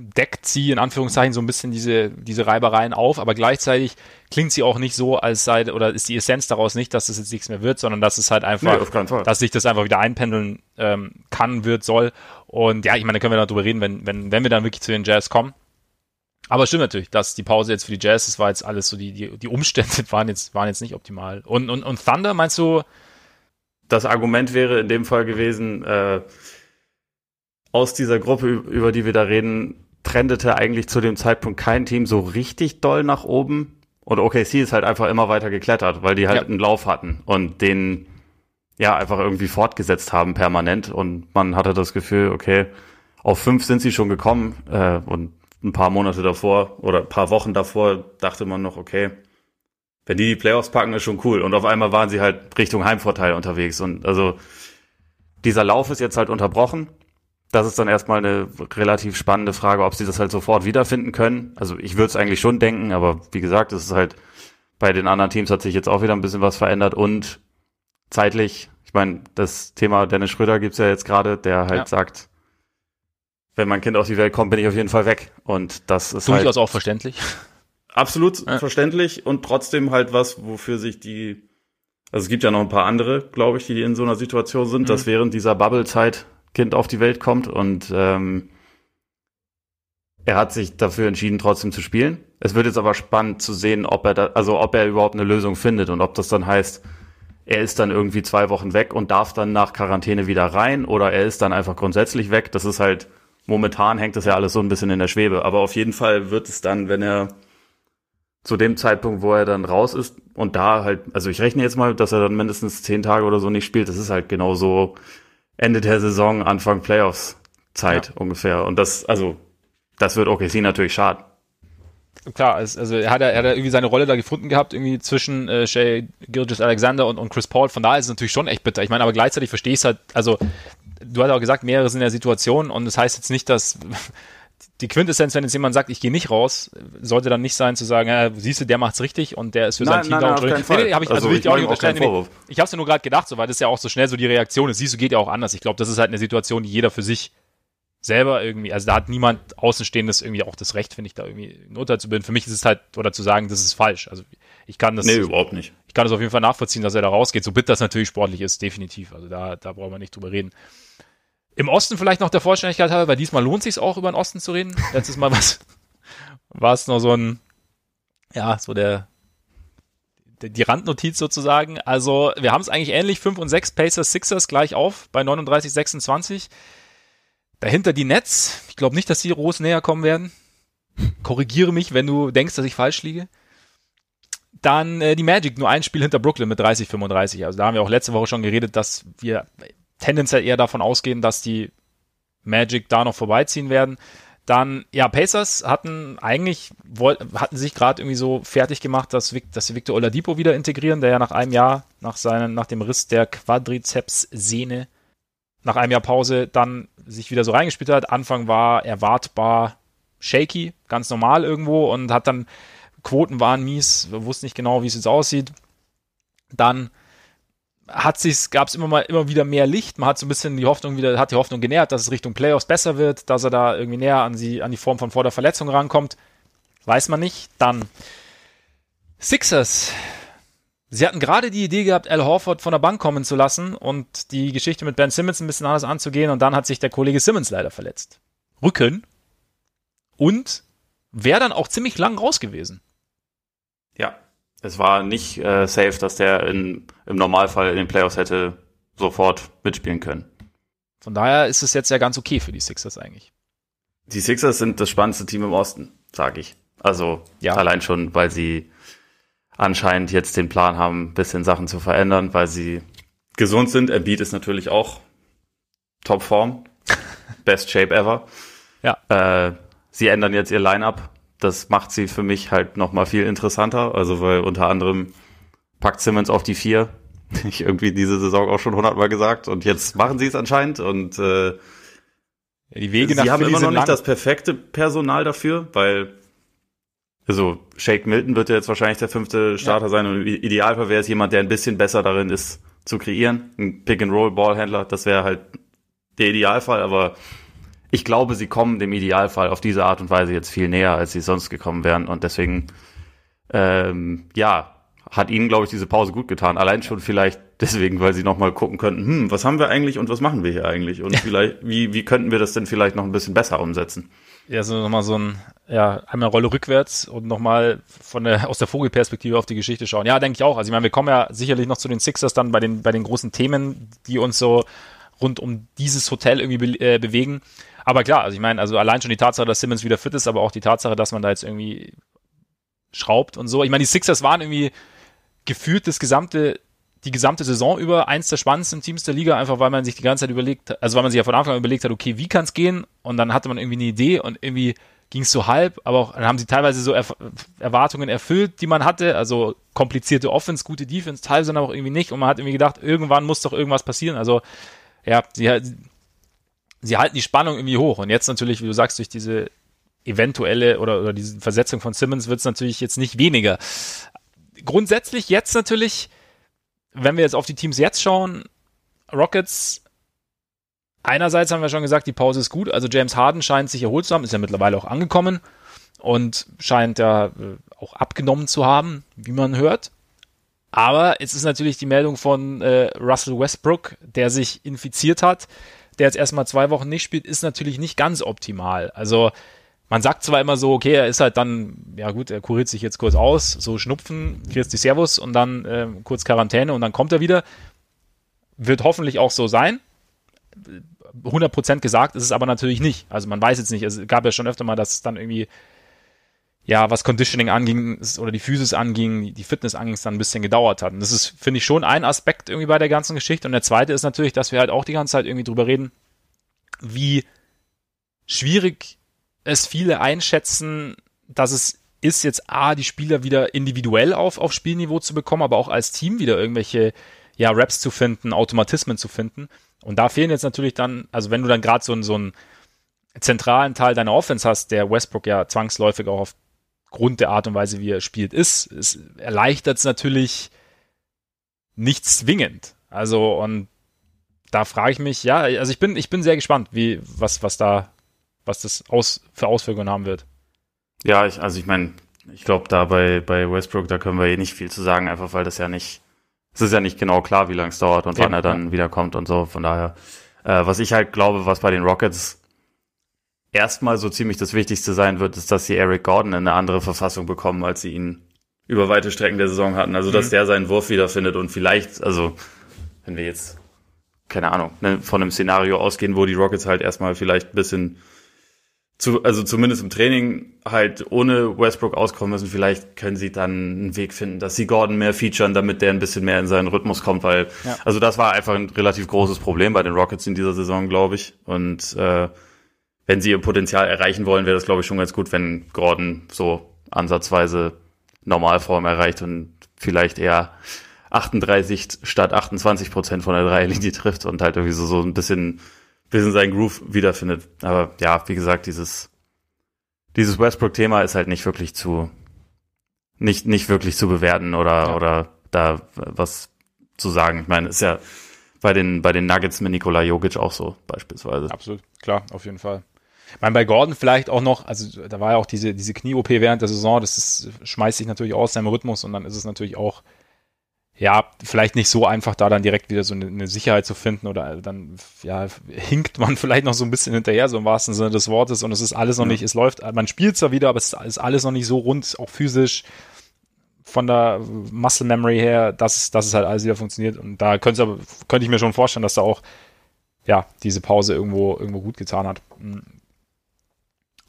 deckt sie in Anführungszeichen so ein bisschen diese, diese Reibereien auf, aber gleichzeitig klingt sie auch nicht so, als sei, oder ist die Essenz daraus nicht, dass das jetzt nichts mehr wird, sondern dass es halt einfach, Nee, dass sich das einfach wieder einpendeln ähm, kann, wird, soll. Und ja, ich meine, da können wir darüber reden, wenn, wenn, wenn wir dann wirklich zu den Jazz kommen. Aber stimmt natürlich, dass die Pause jetzt für die Jazz, das war jetzt alles so, die, die, die Umstände waren jetzt, waren jetzt nicht optimal. Und, und, und Thunder, meinst du, das Argument wäre in dem Fall gewesen, äh, aus dieser Gruppe, über die wir da reden, trendete eigentlich zu dem Zeitpunkt kein Team so richtig doll nach oben. Und OKC ist halt einfach immer weiter geklettert, weil die halt Ja. einen Lauf hatten und den ja einfach irgendwie fortgesetzt haben permanent. Und man hatte das Gefühl, okay, auf fünf sind sie schon gekommen äh, und ein paar Monate davor oder ein paar Wochen davor dachte man noch, okay, wenn die die Playoffs packen, ist schon cool. Und auf einmal waren sie halt Richtung Heimvorteil unterwegs. Und also dieser Lauf ist jetzt halt unterbrochen. Das ist dann erstmal eine relativ spannende Frage, ob sie das halt sofort wiederfinden können. Also ich würde es eigentlich schon denken, aber wie gesagt, es ist halt bei den anderen Teams hat sich jetzt auch wieder ein bisschen was verändert und zeitlich, ich meine, das Thema Dennis Schröder gibt's ja jetzt gerade, der halt Ja. sagt, wenn mein Kind auf die Welt kommt, bin ich auf jeden Fall weg. Und das ist halt durchaus auch verständlich? Absolut Ja. verständlich und trotzdem halt was, wofür sich die, also es gibt ja noch ein paar andere, glaube ich, die in so einer Situation sind, dass während dieser Bubble-Zeit Kind auf die Welt kommt und ähm, er hat sich dafür entschieden, trotzdem zu spielen. Es wird jetzt aber spannend zu sehen, ob er da, also ob er überhaupt eine Lösung findet und ob das dann heißt, er ist dann irgendwie zwei Wochen weg und darf dann nach Quarantäne wieder rein oder er ist dann einfach grundsätzlich weg. Das ist halt, momentan hängt das ja alles so ein bisschen in der Schwebe. Aber auf jeden Fall wird es dann, wenn er zu dem Zeitpunkt, wo er dann raus ist und da halt, also ich rechne jetzt mal, dass er dann mindestens zehn Tage oder so nicht spielt. Das ist halt genau so Ende der Saison, Anfang Playoffs Zeit ungefähr. Und das, also, das wird OKC natürlich schaden. klar, also er hat, er hat ja irgendwie seine Rolle da gefunden gehabt, irgendwie zwischen äh, Shea Gilgis Alexander und, und Chris Paul. Von daher ist es natürlich schon echt bitter. Ich meine, aber gleichzeitig verstehe ich es halt, also du hast auch gesagt, mehrere sind in der Situation und das heißt jetzt nicht, dass die Quintessenz, wenn jetzt jemand sagt, ich gehe nicht raus, sollte dann nicht sein zu sagen, ja, siehst du, der macht's richtig und der ist für sein Nein, Team nein, da nein, und nee, Fall. nee, hab ich, also, Also ich auch auch keinen. Nee. Vorwurf. Ich habe es ja nur gerade gedacht, so, weil das ist ja auch so schnell so die Reaktion ist. Siehst du, geht ja auch anders. Ich glaube, das ist halt eine Situation, die jeder für sich selber irgendwie, also da hat niemand Außenstehendes irgendwie auch das Recht, finde ich, da irgendwie ein Urteil zu bilden. Für mich ist es halt, oder zu sagen, das ist falsch. Also ich kann das, Nee, überhaupt nicht. ich kann das auf jeden Fall nachvollziehen, dass er da rausgeht, so bitter das natürlich sportlich ist, definitiv. Also da, da brauchen wir nicht drüber reden. Im Osten vielleicht noch der Vollständigkeit halber, weil diesmal lohnt sich auch über den Osten zu reden. Letztes Mal was war es noch so ein, ja, so der, der die Randnotiz sozusagen. Also wir haben es eigentlich ähnlich, 5 und 6 Pacers, Sixers gleich auf bei 39, 26. Dahinter die Nets. Ich glaube nicht, dass die groß näher kommen werden. Korrigiere mich, wenn du denkst, dass ich falsch liege. Dann äh, die Magic, nur ein Spiel hinter Brooklyn mit 30, 35. Also da haben wir auch letzte Woche schon geredet, dass wir tendenziell eher davon ausgehen, dass die Magic da noch vorbeiziehen werden. Dann, ja, Pacers hatten eigentlich, hatten sich gerade irgendwie so fertig gemacht, dass, dass sie Victor Oladipo wieder integrieren, der ja nach einem Jahr, nach, seinen, nach dem Riss der Quadrizeps-Sehne, nach einem Jahr Pause dann sich wieder so reingespielt hat. Anfang war erwartbar shaky, ganz normal irgendwo und hat dann, Quoten waren mies, wusste nicht genau, wie es jetzt aussieht. Dann hat sich, gab es immer mal immer wieder mehr Licht. Man hat so ein bisschen die Hoffnung wieder, hat die Hoffnung genährt, dass es Richtung Playoffs besser wird, dass er da irgendwie näher an die, an die Form von vor der Verletzung rankommt. Weiß man nicht. Dann Sixers. Sie hatten gerade die Idee gehabt, Al Horford von der Bank kommen zu lassen und die Geschichte mit Ben Simmons ein bisschen anders anzugehen und dann hat sich der Kollege Simmons leider verletzt. Rücken. Und wäre dann auch ziemlich lang raus gewesen. Ja. Es war nicht äh, safe, dass der in, im Normalfall in den Playoffs hätte sofort mitspielen können. Von daher ist es jetzt ja ganz okay für die Sixers eigentlich. Die Sixers sind das spannendste Team im Osten, sage ich. Also Ja. allein schon, weil sie anscheinend jetzt den Plan haben, ein bisschen Sachen zu verändern, weil sie gesund sind. Embiid ist natürlich auch Topform, best shape ever. Ja. Äh, sie ändern jetzt ihr Line-up. Das macht sie für mich halt noch mal viel interessanter. Also weil unter anderem packt Simmons auf die vier. Ich irgendwie diese Saison auch schon hundertmal gesagt. Und jetzt machen sie es anscheinend. Und äh, ja, die Wege nach Sie haben immer noch nicht das perfekte Personal dafür, weil also Shake Milton wird ja jetzt wahrscheinlich der fünfte Starter sein. Und Idealfall wäre es jemand, der ein bisschen besser darin ist zu kreieren, ein Pick-and-Roll-Ballhändler, das wäre halt der Idealfall, aber ich glaube, sie kommen dem Idealfall auf diese Art und Weise jetzt viel näher, als sie sonst gekommen wären und deswegen ähm, ja, hat ihnen, glaube ich, diese Pause gut getan. Allein schon vielleicht deswegen, weil sie nochmal gucken könnten, hm, was haben wir eigentlich und was machen wir hier eigentlich? Und vielleicht, wie, wie könnten wir das denn vielleicht noch ein bisschen besser umsetzen? Ja, so nochmal so ein, ja, einmal Rolle rückwärts und nochmal von der, aus der Vogelperspektive auf die Geschichte schauen. Ja, denke ich auch. Also ich meine, wir kommen ja sicherlich noch zu den Sixers dann bei den, bei den großen Themen, die uns so rund um dieses Hotel irgendwie be äh, bewegen. Aber klar, also ich meine, also allein schon die Tatsache, dass Simmons wieder fit ist, aber auch die Tatsache, dass man da jetzt irgendwie schraubt und so. Ich meine, die Sixers waren irgendwie gefühlt das gesamte, die gesamte Saison über eins der spannendsten Teams der Liga, einfach weil man sich die ganze Zeit überlegt, also weil man sich ja von Anfang an überlegt hat, okay, wie kann es gehen? Und dann hatte man irgendwie eine Idee und irgendwie ging es so halb, aber auch dann haben sie teilweise so er Erwartungen erfüllt, die man hatte, also komplizierte Offense, gute Defense, teilweise aber auch irgendwie nicht und man hat irgendwie gedacht, irgendwann muss doch irgendwas passieren. Also ja, sie, sie halten die Spannung irgendwie hoch und jetzt natürlich, wie du sagst, durch diese eventuelle oder, oder diese Versetzung von Simmons wird es natürlich jetzt nicht weniger. Grundsätzlich jetzt natürlich, wenn wir jetzt auf die Teams jetzt schauen, Rockets, einerseits haben wir schon gesagt, die Pause ist gut, also James Harden scheint sich erholt zu haben, ist ja mittlerweile auch angekommen und scheint ja äh, auch abgenommen zu haben, wie man hört. Aber es ist natürlich die Meldung von äh, Russell Westbrook, der sich infiziert hat, der jetzt erstmal zwei Wochen nicht spielt, ist natürlich nicht ganz optimal. Also man sagt zwar immer so, okay, er ist halt dann, ja gut, er kuriert sich jetzt kurz aus, so Schnupfen, Christi Servus und dann äh, kurz Quarantäne und dann kommt er wieder. Wird hoffentlich auch so sein. 100% gesagt ist es aber natürlich nicht. Also man weiß jetzt nicht, es gab ja schon öfter mal, dass es dann irgendwie, ja, was Conditioning anging oder die Physis anging, die Fitness anging, es dann ein bisschen gedauert hat. Und das ist, finde ich, schon ein Aspekt irgendwie bei der ganzen Geschichte. Und der zweite ist natürlich, dass wir halt auch die ganze Zeit irgendwie drüber reden, wie schwierig es viele einschätzen, dass es ist, jetzt A, die Spieler wieder individuell auf, auf Spielniveau zu bekommen, aber auch als Team wieder irgendwelche ja, Raps zu finden, Automatismen zu finden. Und da fehlen jetzt natürlich dann, also wenn du dann gerade so, so einen zentralen Teil deiner Offense hast, der Westbrook ja zwangsläufig auch aufgrund der Art und Weise, wie er spielt, ist, es erleichtert es natürlich nicht zwingend. Also, und da frage ich mich, ja, also ich bin, ich bin sehr gespannt, wie, was, was da was das aus, für Auswirkungen haben wird. Ja, ich, also ich meine, ich glaube, da bei, bei Westbrook, da können wir eh nicht viel zu sagen, einfach weil das ja nicht, es ist ja nicht genau klar, wie lange es dauert und ja, wann er dann ja. wiederkommt und so. Von daher, äh, was ich halt glaube, was bei den Rockets erstmal so ziemlich das Wichtigste sein wird, ist, dass sie Eric Gordon in eine andere Verfassung bekommen, als sie ihn über weite Strecken der Saison hatten. Also, dass mhm. der seinen Wurf wiederfindet und vielleicht, also, wenn wir jetzt, keine Ahnung, ne, von einem Szenario ausgehen, wo die Rockets halt erstmal vielleicht ein bisschen zu, also zumindest im Training halt ohne Westbrook auskommen müssen. Vielleicht können sie dann einen Weg finden, dass sie Gordon mehr featuren, damit der ein bisschen mehr in seinen Rhythmus kommt, weil ja. also das war einfach ein relativ großes Problem bei den Rockets in dieser Saison, glaube ich. Und äh, wenn sie ihr Potenzial erreichen wollen, wäre das, glaube ich, schon ganz gut, wenn Gordon so ansatzweise Normalform erreicht und vielleicht eher 38 statt 28 Prozent von der Dreierlinie trifft und halt irgendwie so, so ein bisschen bisschen seinen Groove wiederfindet. Aber ja, wie gesagt, dieses, dieses Westbrook-Thema ist halt nicht wirklich zu, nicht, nicht wirklich zu bewerten oder, ja. oder da was zu sagen. Ich meine, ist ja bei den, bei den Nuggets mit Nikola Jokic auch so, beispielsweise. Absolut, klar, auf jeden Fall. Ich meine, bei Gordon vielleicht auch noch, also da war ja auch diese, diese Knie-OP während der Saison, das ist, schmeißt sich natürlich aus seinem Rhythmus und dann ist es natürlich auch ja, vielleicht nicht so einfach, da dann direkt wieder so eine, eine, Sicherheit zu finden oder dann, ja, hinkt man vielleicht noch so ein bisschen hinterher, so im wahrsten Sinne des Wortes und es ist alles noch nicht, es läuft, man spielt zwar wieder, aber es ist alles noch nicht so rund, auch physisch, von der Muscle Memory her, dass, dass es halt alles wieder funktioniert und da könnte, ich mir schon vorstellen, dass da auch, ja, diese Pause irgendwo, irgendwo gut getan hat.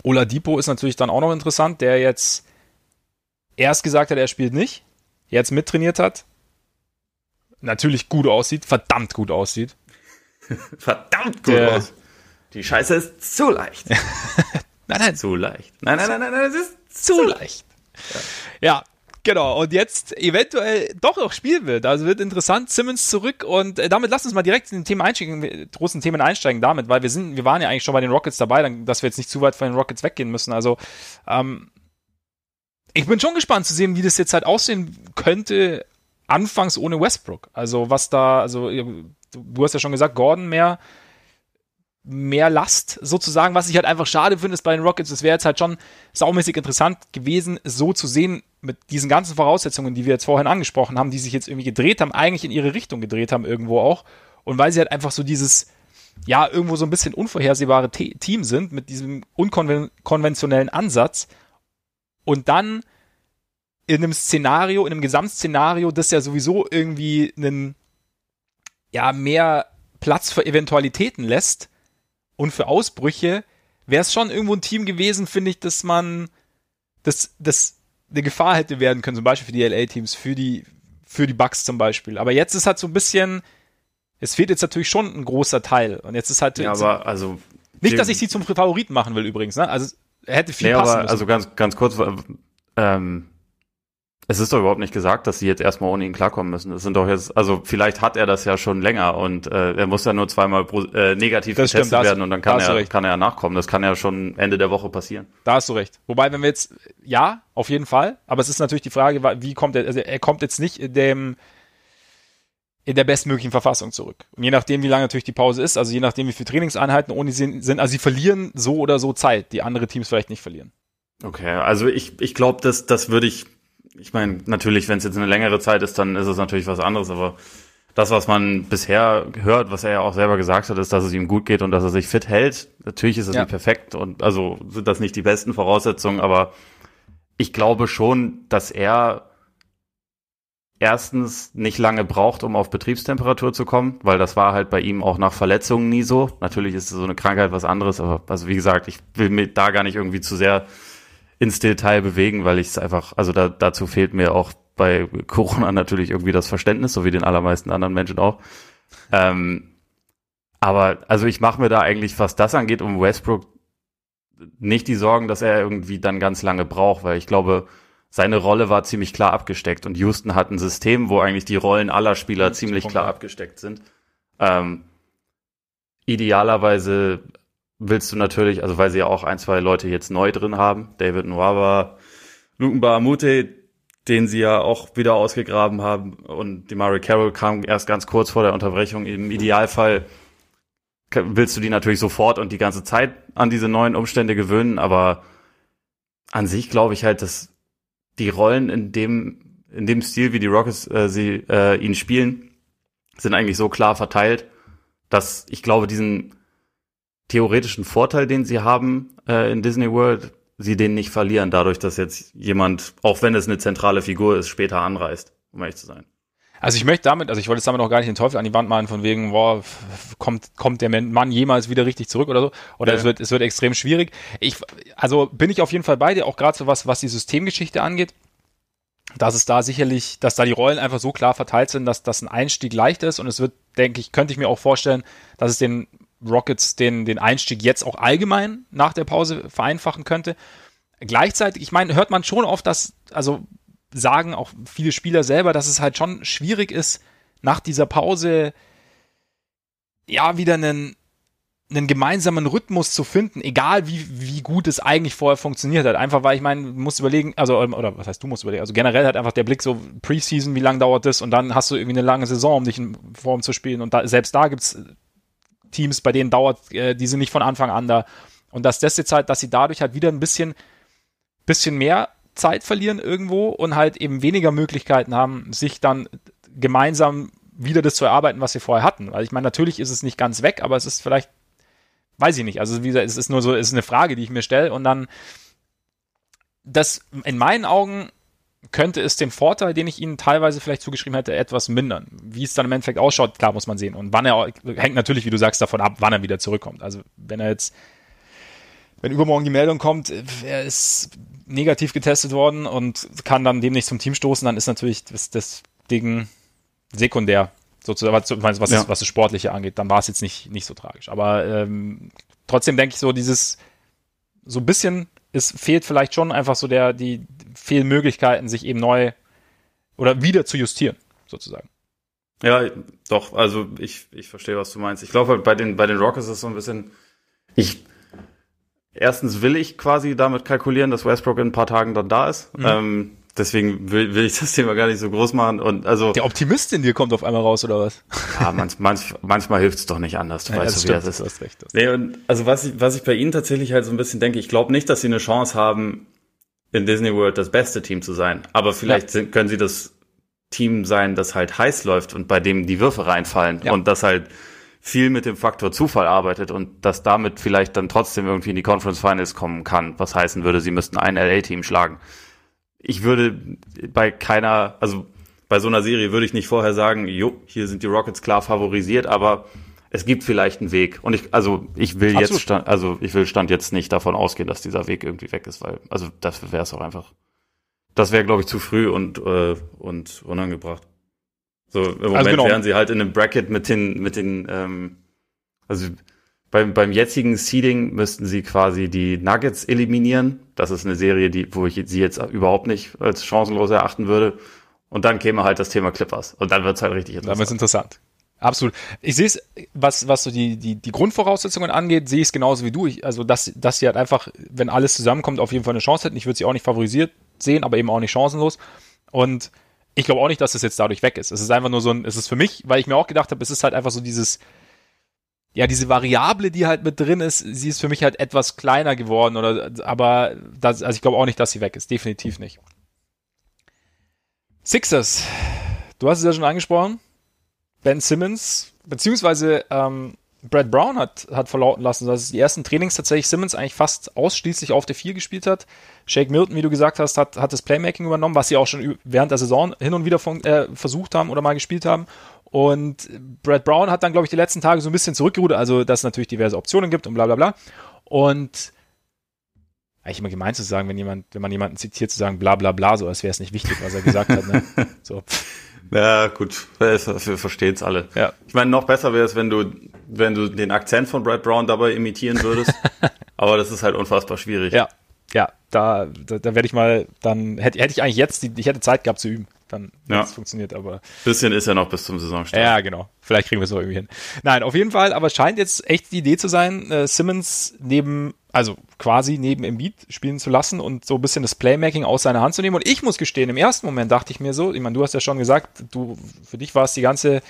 Ola Depot ist natürlich dann auch noch interessant, der jetzt erst gesagt hat, er spielt nicht, jetzt mittrainiert hat, natürlich gut aussieht, verdammt gut aussieht. verdammt gut Der, aus. Die Scheiße ist zu leicht. nein, nein. Zu leicht. Nein, nein, nein, nein, nein, es ist zu leicht. Ja. ja, Genau, und jetzt eventuell doch noch spielen wird. Also wird interessant. Simmons zurück und äh, damit lass uns mal direkt in den Thema einsteigen, großen Themen einsteigen damit, weil wir sind, wir waren ja eigentlich schon bei den Rockets dabei, dann, dass wir jetzt nicht zu weit von den Rockets weggehen müssen. Also ähm, ich bin schon gespannt zu sehen, wie das jetzt halt aussehen könnte, anfangs ohne Westbrook. Also was da, also du hast ja schon gesagt, Gordon mehr mehr Last sozusagen. Was ich halt einfach schade finde, ist bei den Rockets, es wäre jetzt halt schon saumäßig interessant gewesen, so zu sehen, mit diesen ganzen Voraussetzungen, die wir jetzt vorhin angesprochen haben, die sich jetzt irgendwie gedreht haben, eigentlich in ihre Richtung gedreht haben irgendwo auch. Und weil sie halt einfach so dieses, ja, irgendwo so ein bisschen unvorhersehbare Te Team sind, mit diesem unkonventionellen Ansatz. Und dann in einem Szenario, in einem Gesamtszenario, das ja sowieso irgendwie einen, ja, mehr Platz für Eventualitäten lässt, und für Ausbrüche wäre es schon irgendwo ein Team gewesen, finde ich, dass man das, das eine Gefahr hätte werden können, zum Beispiel für die LA-Teams, für die, für die Bucks zum Beispiel. Aber jetzt ist halt so ein bisschen, es fehlt jetzt natürlich schon ein großer Teil. Und jetzt ist halt. Ja, aber also. Nicht, dass ich sie zum Favoriten machen will übrigens, ne? Also hätte viel nee, passen aber, müssen. Also ganz, ganz kurz, ähm, es ist doch überhaupt nicht gesagt, dass sie jetzt erstmal ohne ihn klarkommen müssen. Das sind doch jetzt, also vielleicht hat er das ja schon länger und äh, er muss ja nur zweimal äh, negativ das getestet stimmt, werden und dann kann er, kann er nachkommen. Das kann ja schon Ende der Woche passieren. Da hast du recht. Wobei, wenn wir jetzt, ja, auf jeden Fall, aber es ist natürlich die Frage, wie kommt er, also er kommt jetzt nicht in dem, in der bestmöglichen Verfassung zurück. Und je nachdem, wie lange natürlich die Pause ist, also je nachdem, wie viele Trainingseinheiten ohne sie sind, also sie verlieren so oder so Zeit, die andere Teams vielleicht nicht verlieren. Okay, also ich, ich glaube, das, das würde ich ich meine, natürlich, wenn es jetzt eine längere Zeit ist, dann ist es natürlich was anderes, aber das, was man bisher hört, was er ja auch selber gesagt hat, ist, dass es ihm gut geht und dass er sich fit hält. Natürlich ist es ja. nicht perfekt und also sind das nicht die besten Voraussetzungen, aber ich glaube schon, dass er erstens nicht lange braucht, um auf Betriebstemperatur zu kommen, weil das war halt bei ihm auch nach Verletzungen nie so. Natürlich ist so eine Krankheit was anderes, aber also wie gesagt, ich will mir da gar nicht irgendwie zu sehr ins Detail bewegen, weil ich es einfach, also da, dazu fehlt mir auch bei Corona natürlich irgendwie das Verständnis, so wie den allermeisten anderen Menschen auch. Ähm, aber also ich mache mir da eigentlich, was das angeht, um Westbrook nicht die Sorgen, dass er irgendwie dann ganz lange braucht, weil ich glaube, seine Rolle war ziemlich klar abgesteckt und Houston hat ein System, wo eigentlich die Rollen aller Spieler ziemlich klar abgesteckt sind. Ähm, idealerweise willst du natürlich, also weil sie ja auch ein, zwei Leute jetzt neu drin haben, David Nwaba, Lukenba Amute, den sie ja auch wieder ausgegraben haben und die Murray Carroll kam erst ganz kurz vor der Unterbrechung. Im Idealfall willst du die natürlich sofort und die ganze Zeit an diese neuen Umstände gewöhnen, aber an sich glaube ich halt, dass die Rollen in dem, in dem Stil, wie die Rockets äh, sie äh, ihn spielen, sind eigentlich so klar verteilt, dass ich glaube, diesen theoretischen Vorteil, den sie haben äh, in Disney World, sie den nicht verlieren, dadurch, dass jetzt jemand, auch wenn es eine zentrale Figur ist, später anreist, um ehrlich zu sein. Also ich möchte damit, also ich wollte jetzt damit auch gar nicht den Teufel an die Wand malen, von wegen, boah, kommt, kommt der Mann jemals wieder richtig zurück oder so. Oder ja. es wird, es wird extrem schwierig. Ich, also bin ich auf jeden Fall bei dir, auch gerade so was, was die Systemgeschichte angeht. Dass es da sicherlich, dass da die Rollen einfach so klar verteilt sind, dass das ein Einstieg leicht ist und es wird, denke ich, könnte ich mir auch vorstellen, dass es den Rockets den, den Einstieg jetzt auch allgemein nach der Pause vereinfachen könnte. Gleichzeitig, ich meine, hört man schon oft, dass, also sagen auch viele Spieler selber, dass es halt schon schwierig ist, nach dieser Pause ja wieder einen, einen gemeinsamen Rhythmus zu finden, egal wie, wie gut es eigentlich vorher funktioniert hat. Einfach weil ich meine, du musst überlegen, also, oder was heißt du musst überlegen, also generell hat einfach der Blick so Preseason, wie lange dauert das und dann hast du irgendwie eine lange Saison, um dich in Form zu spielen und da, selbst da gibt's Teams, bei denen dauert, äh, die sind nicht von Anfang an da. Und dass das jetzt halt, dass sie dadurch halt wieder ein bisschen, bisschen mehr Zeit verlieren irgendwo und halt eben weniger Möglichkeiten haben, sich dann gemeinsam wieder das zu erarbeiten, was sie vorher hatten. Weil ich meine, natürlich ist es nicht ganz weg, aber es ist vielleicht, weiß ich nicht. Also wie gesagt, es ist nur so, es ist eine Frage, die ich mir stelle und dann das in meinen Augen könnte es den Vorteil, den ich ihnen teilweise vielleicht zugeschrieben hätte, etwas mindern. Wie es dann im Endeffekt ausschaut, klar muss man sehen. Und wann er, hängt natürlich, wie du sagst, davon ab, wann er wieder zurückkommt. Also wenn er jetzt, wenn übermorgen die Meldung kommt, er ist negativ getestet worden und kann dann demnächst zum Team stoßen, dann ist natürlich das, das Ding sekundär, sozusagen, was, was, ja. das, was das Sportliche angeht. Dann war es jetzt nicht, nicht so tragisch. Aber ähm, trotzdem denke ich so, dieses so ein bisschen es fehlt vielleicht schon einfach so der, die fehlen Möglichkeiten, sich eben neu oder wieder zu justieren, sozusagen. Ja, doch, also ich, ich verstehe, was du meinst. Ich glaube, bei den, bei den Rockets ist es so ein bisschen, ich, erstens will ich quasi damit kalkulieren, dass Westbrook in ein paar Tagen dann da ist. Mhm. Ähm, deswegen will, will ich das Thema gar nicht so groß machen. Und also der Optimist in dir kommt auf einmal raus oder was? Ja, manch, manch, manchmal hilft es doch nicht anders. Du ja, weißt, wie das ist. Du hast recht. Nee, und also was ich, was ich bei ihnen tatsächlich halt so ein bisschen denke, ich glaube nicht, dass sie eine Chance haben, in Disney World das beste Team zu sein. Aber vielleicht ja. sind, können sie das Team sein, das halt heiß läuft und bei dem die Würfe reinfallen ja. und das halt viel mit dem Faktor Zufall arbeitet und das damit vielleicht dann trotzdem irgendwie in die Conference Finals kommen kann, was heißen würde, sie müssten ein LA-Team schlagen ich würde bei keiner, also bei so einer Serie würde ich nicht vorher sagen, jo, hier sind die Rockets klar favorisiert, aber es gibt vielleicht einen Weg. Und ich, also ich will Absolut. jetzt, stand, also ich will Stand jetzt nicht davon ausgehen, dass dieser Weg irgendwie weg ist, weil, also das wäre es auch einfach. Das wäre, glaube ich, zu früh und, äh, und unangebracht. So, im also Moment also genau. wären sie halt in einem Bracket mit den, mit den, ähm, also beim, beim jetzigen Seeding müssten sie quasi die Nuggets eliminieren. Das ist eine Serie, die, wo ich sie jetzt überhaupt nicht als chancenlos erachten würde. Und dann käme halt das Thema Clippers. Und dann wird's halt richtig interessant. Dann wird's interessant. Absolut. Ich sehe es, was, was so die, die, die Grundvoraussetzungen angeht, sehe ich es genauso wie du. Ich, also, dass, dass sie halt einfach, wenn alles zusammenkommt, auf jeden Fall eine Chance hätten. Ich würde sie auch nicht favorisiert sehen, aber eben auch nicht chancenlos. Und ich glaube auch nicht, dass es jetzt dadurch weg ist. Es ist einfach nur so ein, es ist für mich, weil ich mir auch gedacht habe, es ist halt einfach so dieses, ja, diese Variable, die halt mit drin ist, sie ist für mich halt etwas kleiner geworden, oder, aber das, also ich glaube auch nicht, dass sie weg ist. Definitiv nicht. Sixers. Du hast es ja schon angesprochen. Ben Simmons, beziehungsweise ähm, Brad Brown hat, hat verlauten lassen, dass die ersten Trainings tatsächlich Simmons eigentlich fast ausschließlich auf der 4 gespielt hat. Shake Milton, wie du gesagt hast, hat, hat das Playmaking übernommen, was sie auch schon während der Saison hin und wieder von, äh, versucht haben oder mal gespielt haben. Und Brad Brown hat dann, glaube ich, die letzten Tage so ein bisschen zurückgerudert, also dass es natürlich diverse Optionen gibt und bla bla bla. Und eigentlich immer gemein zu sagen, wenn jemand, wenn man jemanden zitiert, zu sagen bla bla bla, so als wäre es nicht wichtig, was er gesagt hat. Ne? So. Ja, gut, wir verstehen es alle. Ja. Ich meine, noch besser wäre es, wenn du, wenn du den Akzent von Brad Brown dabei imitieren würdest. Aber das ist halt unfassbar schwierig. Ja, ja, da, da, da werde ich mal, dann hätte, hätte ich eigentlich jetzt, die, ich hätte Zeit gehabt zu üben dann ja. es funktioniert, aber. Bisschen ist ja noch bis zum Saisonstart. Ja, genau. Vielleicht kriegen wir es auch irgendwie hin. Nein, auf jeden Fall, aber es scheint jetzt echt die Idee zu sein, äh, Simmons neben, also quasi neben Embiid spielen zu lassen und so ein bisschen das Playmaking aus seiner Hand zu nehmen. Und ich muss gestehen, im ersten Moment dachte ich mir so, ich meine, du hast ja schon gesagt, du, für dich war es die ganze,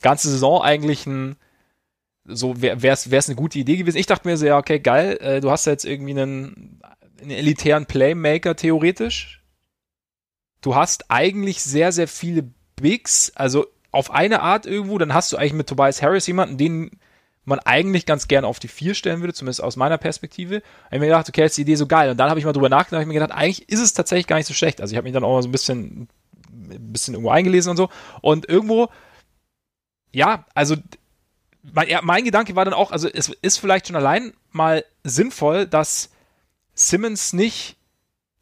ganze Saison eigentlich ein, so wäre es eine gute Idee gewesen. Ich dachte mir so, ja, okay, geil, äh, du hast ja jetzt irgendwie einen, einen elitären Playmaker theoretisch, du hast eigentlich sehr, sehr viele Bigs, also auf eine Art irgendwo, dann hast du eigentlich mit Tobias Harris jemanden, den man eigentlich ganz gerne auf die vier stellen würde, zumindest aus meiner Perspektive. Da habe ich mir gedacht, okay, ist die Idee so geil. Und dann habe ich mal drüber nachgedacht, habe ich mir gedacht, eigentlich ist es tatsächlich gar nicht so schlecht. Also ich habe mich dann auch mal so ein bisschen, ein bisschen irgendwo eingelesen und so. Und irgendwo, ja, also mein, ja, mein Gedanke war dann auch, also es ist vielleicht schon allein mal sinnvoll, dass Simmons nicht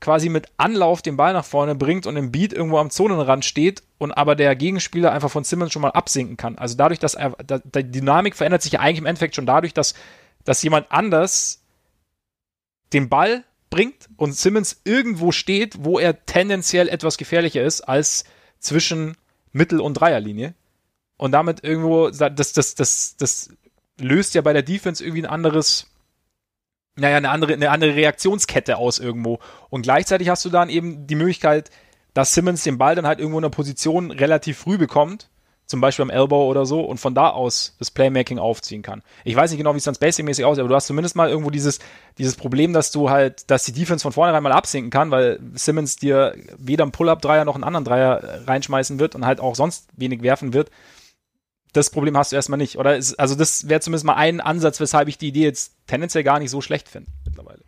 quasi mit Anlauf den Ball nach vorne bringt und im Beat irgendwo am Zonenrand steht und aber der Gegenspieler einfach von Simmons schon mal absinken kann. Also dadurch, dass er, die Dynamik verändert sich ja eigentlich im Endeffekt schon dadurch, dass, dass jemand anders den Ball bringt und Simmons irgendwo steht, wo er tendenziell etwas gefährlicher ist als zwischen Mittel- und Dreierlinie. Und damit irgendwo, das, das, das, das löst ja bei der Defense irgendwie ein anderes, naja, eine andere, eine andere Reaktionskette aus irgendwo. Und gleichzeitig hast du dann eben die Möglichkeit, dass Simmons den Ball dann halt irgendwo in einer Position relativ früh bekommt, zum Beispiel am Elbow oder so, und von da aus das Playmaking aufziehen kann. Ich weiß nicht genau, wie es dann spacing-mäßig aussieht, aber du hast zumindest mal irgendwo dieses, dieses Problem, dass du halt, dass die Defense von vornherein mal absinken kann, weil Simmons dir weder einen Pull-Up-Dreier noch einen anderen Dreier reinschmeißen wird und halt auch sonst wenig werfen wird das Problem hast du erstmal nicht. Oder ist, also das wäre zumindest mal ein Ansatz, weshalb ich die Idee jetzt tendenziell gar nicht so schlecht finde mittlerweile.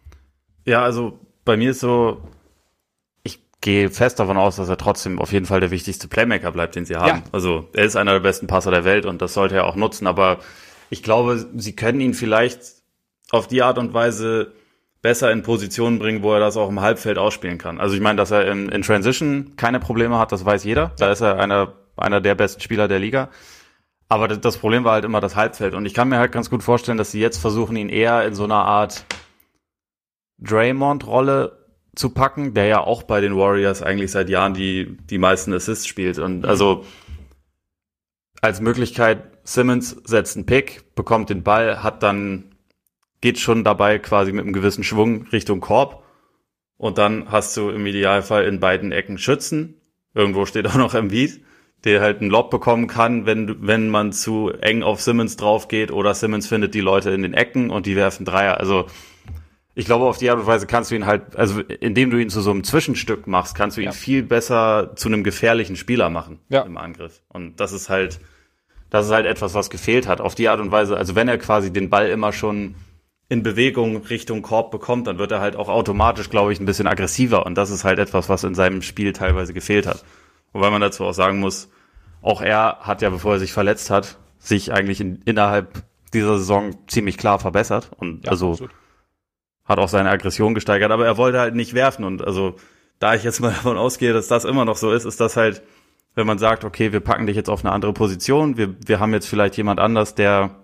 Ja, also bei mir ist so, ich gehe fest davon aus, dass er trotzdem auf jeden Fall der wichtigste Playmaker bleibt, den sie haben. Ja. Also er ist einer der besten Passer der Welt und das sollte er auch nutzen. Aber ich glaube, sie können ihn vielleicht auf die Art und Weise besser in Positionen bringen, wo er das auch im Halbfeld ausspielen kann. Also ich meine, dass er in, in Transition keine Probleme hat, das weiß jeder. Da ist er einer, einer der besten Spieler der Liga. Aber das Problem war halt immer das Halbfeld. Und ich kann mir halt ganz gut vorstellen, dass sie jetzt versuchen, ihn eher in so einer Art Draymond-Rolle zu packen, der ja auch bei den Warriors eigentlich seit Jahren die, die meisten Assists spielt. Und mhm. also als Möglichkeit, Simmons setzt einen Pick, bekommt den Ball, hat dann, geht schon dabei quasi mit einem gewissen Schwung Richtung Korb. Und dann hast du im Idealfall in beiden Ecken Schützen. Irgendwo steht auch noch Embiid, der halt einen Lob bekommen kann, wenn, wenn man zu eng auf Simmons drauf geht oder Simmons findet die Leute in den Ecken und die werfen Dreier. Also ich glaube, auf die Art und Weise kannst du ihn halt, also indem du ihn zu so einem Zwischenstück machst, kannst du ihn ja. viel besser zu einem gefährlichen Spieler machen ja. im Angriff. Und das ist halt, das ist halt etwas, was gefehlt hat. Auf die Art und Weise, also wenn er quasi den Ball immer schon in Bewegung Richtung Korb bekommt, dann wird er halt auch automatisch, glaube ich, ein bisschen aggressiver. Und das ist halt etwas, was in seinem Spiel teilweise gefehlt hat. Wobei man dazu auch sagen muss, auch er hat ja, bevor er sich verletzt hat, sich eigentlich in, innerhalb dieser Saison ziemlich klar verbessert. Und ja, also absolut hat auch seine Aggression gesteigert, aber er wollte halt nicht werfen und also da ich jetzt mal davon ausgehe, dass das immer noch so ist, ist das halt, wenn man sagt, okay, wir packen dich jetzt auf eine andere Position, wir, wir haben jetzt vielleicht jemand anders, der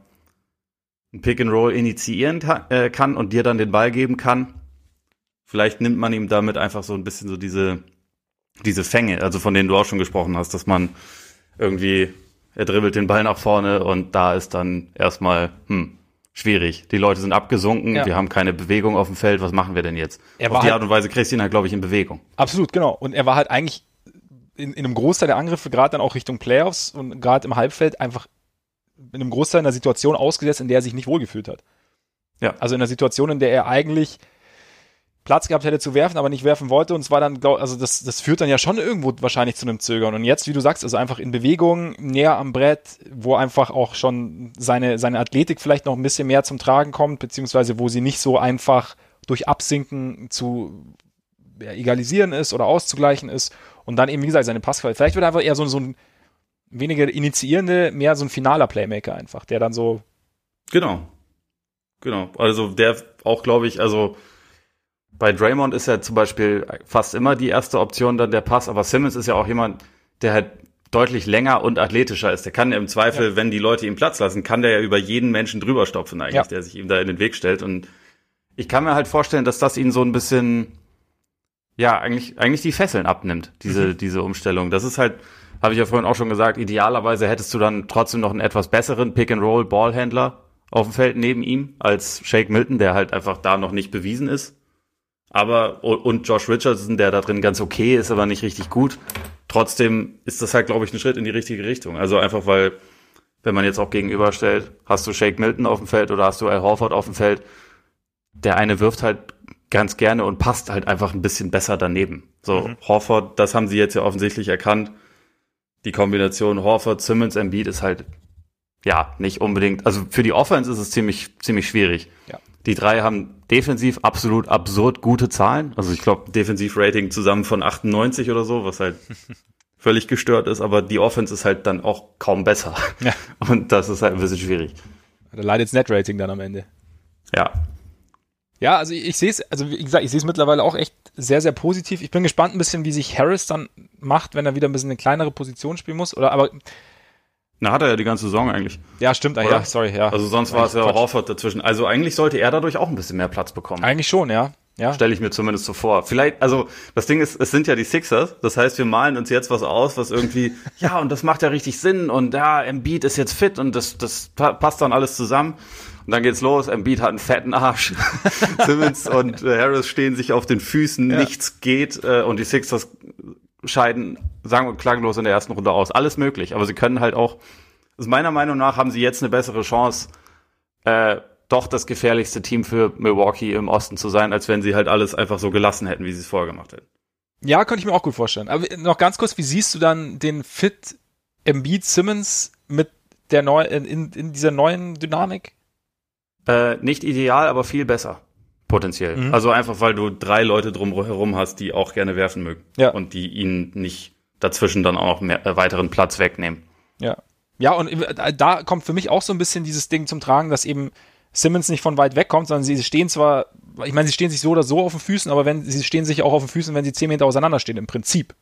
ein Pick and Roll initiieren äh, kann und dir dann den Ball geben kann. Vielleicht nimmt man ihm damit einfach so ein bisschen so diese, diese Fänge, also von denen du auch schon gesprochen hast, dass man irgendwie, er dribbelt den Ball nach vorne und da ist dann erstmal, hm, schwierig. Die Leute sind abgesunken, ja. wir haben keine Bewegung auf dem Feld, was machen wir denn jetzt? Er auf die halt, Art und Weise kriegst du ihn halt, glaube ich, in Bewegung. Absolut, genau. Und er war halt eigentlich in, in einem Großteil der Angriffe, gerade dann auch Richtung Playoffs und gerade im Halbfeld, einfach in einem Großteil einer Situation ausgesetzt, in der er sich nicht wohlgefühlt hat. Ja. Also in einer Situation, in der er eigentlich Platz gehabt hätte zu werfen, aber nicht werfen wollte. Und zwar dann, also das, das führt dann ja schon irgendwo wahrscheinlich zu einem Zögern. Und jetzt, wie du sagst, also einfach in Bewegung, näher am Brett, wo einfach auch schon seine, seine Athletik vielleicht noch ein bisschen mehr zum Tragen kommt, beziehungsweise wo sie nicht so einfach durch Absinken zu ja, egalisieren ist oder auszugleichen ist. Und dann eben, wie gesagt, seine Passqualität. Vielleicht wird er einfach eher so, so ein weniger initiierende, mehr so ein finaler Playmaker einfach, der dann so. Genau. Genau. Also der auch, glaube ich, also bei Draymond ist ja zum Beispiel fast immer die erste Option dann der Pass, aber Simmons ist ja auch jemand, der halt deutlich länger und athletischer ist. Der kann ja im Zweifel, ja. wenn die Leute ihm Platz lassen, kann der ja über jeden Menschen drüber stopfen eigentlich, ja. der sich ihm da in den Weg stellt. Und ich kann mir halt vorstellen, dass das ihn so ein bisschen, ja, eigentlich, eigentlich die Fesseln abnimmt, diese, mhm. diese Umstellung. Das ist halt, habe ich ja vorhin auch schon gesagt, idealerweise hättest du dann trotzdem noch einen etwas besseren Pick-and-Roll-Ballhändler auf dem Feld neben ihm als Shake Milton, der halt einfach da noch nicht bewiesen ist. Aber, und Josh Richardson, der da drin ganz okay ist, aber nicht richtig gut. Trotzdem ist das halt, glaube ich, ein Schritt in die richtige Richtung. Also einfach, weil, wenn man jetzt auch gegenüberstellt, hast du Shake Milton auf dem Feld oder hast du Al Horford auf dem Feld, der eine wirft halt ganz gerne und passt halt einfach ein bisschen besser daneben. So, mhm. Horford, das haben sie jetzt ja offensichtlich erkannt. Die Kombination Horford, Simmons, Embiid ist halt, ja, nicht unbedingt, also für die Offense ist es ziemlich, ziemlich schwierig. Ja. Die drei haben defensiv absolut absurd gute Zahlen. Also ich glaube, Defensivrating zusammen von 98 oder so, was halt völlig gestört ist, aber die Offense ist halt dann auch kaum besser. Ja. Und das ist halt ein bisschen schwierig. Da leidet das Net-Rating dann am Ende. Ja. Ja, also ich, ich sehe es, also wie gesagt, ich sehe es mittlerweile auch echt sehr, sehr positiv. Ich bin gespannt ein bisschen, wie sich Harris dann macht, wenn er wieder ein bisschen eine kleinere Position spielen muss. Oder aber na, hat er ja die ganze Saison eigentlich. Ja, stimmt, ah, ja, sorry, ja. Also sonst war es ja Raufert dazwischen. Also eigentlich sollte er dadurch auch ein bisschen mehr Platz bekommen. Eigentlich schon, ja. Ja. Stelle ich mir zumindest so vor. Vielleicht, also das Ding ist, es sind ja die Sixers. Das heißt, wir malen uns jetzt was aus, was irgendwie, ja, und das macht ja richtig Sinn und ja, Embiid ist jetzt fit und das, das passt dann alles zusammen. Und dann geht's los. Embiid hat einen fetten Arsch. Simmons und äh, Harris stehen sich auf den Füßen. Ja. Nichts geht äh, und die Sixers scheiden sagen wir klanglos in der ersten Runde aus. Alles möglich, aber sie können halt auch, also meiner Meinung nach haben sie jetzt eine bessere Chance, äh, doch das gefährlichste Team für Milwaukee im Osten zu sein, als wenn sie halt alles einfach so gelassen hätten, wie sie es vorher gemacht hätten. Ja, könnte ich mir auch gut vorstellen. Aber noch ganz kurz, wie siehst du dann den Fit Embiid Simmons mit der neu in, in dieser neuen Dynamik? Äh, nicht ideal, aber viel besser. Potenziell. Mhm. Also einfach, weil du drei Leute drumherum hast, die auch gerne werfen mögen. Ja. Und die ihn nicht dazwischen dann auch noch mehr, äh, weiteren Platz wegnehmen. Ja. Ja, und äh, da kommt für mich auch so ein bisschen dieses Ding zum Tragen, dass eben Simmons nicht von weit weg kommt, sondern sie stehen zwar, ich meine, sie stehen sich so oder so auf den Füßen, aber wenn sie stehen sich auch auf den Füßen, wenn sie zehn Meter auseinander stehen, im Prinzip.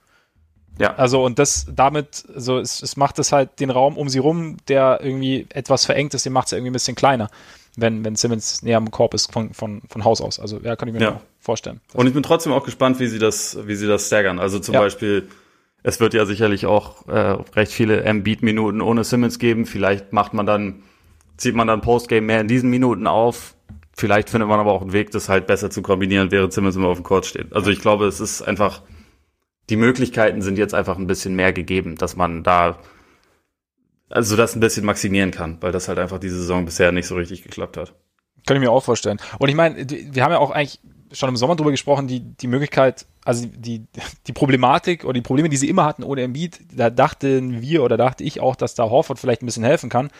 Ja. Also und das damit, also es, es macht es halt den Raum um sie rum, der irgendwie etwas verengt ist, den macht es irgendwie ein bisschen kleiner. Wenn, wenn Simmons näher am Korb ist von, von, von Haus aus. Also ja, kann ich mir ja. vorstellen. Und ich bin trotzdem auch gespannt, wie sie das, wie sie das staggern. Also zum ja. Beispiel, es wird ja sicherlich auch äh, recht viele Embiid-Minuten ohne Simmons geben. Vielleicht macht man dann, zieht man dann Postgame mehr in diesen Minuten auf. Vielleicht findet man aber auch einen Weg, das halt besser zu kombinieren, während Simmons immer auf dem Court steht. Also ich glaube, es ist einfach, die Möglichkeiten sind jetzt einfach ein bisschen mehr gegeben, dass man da also das ein bisschen maximieren kann, weil das halt einfach diese Saison bisher nicht so richtig geklappt hat. Kann ich mir auch vorstellen. Und ich meine, wir haben ja auch eigentlich schon im Sommer drüber gesprochen, die, die Möglichkeit, also die, die Problematik oder die Probleme, die sie immer hatten ohne Embiid, da dachten wir oder dachte ich auch, dass da Horford vielleicht ein bisschen helfen kann.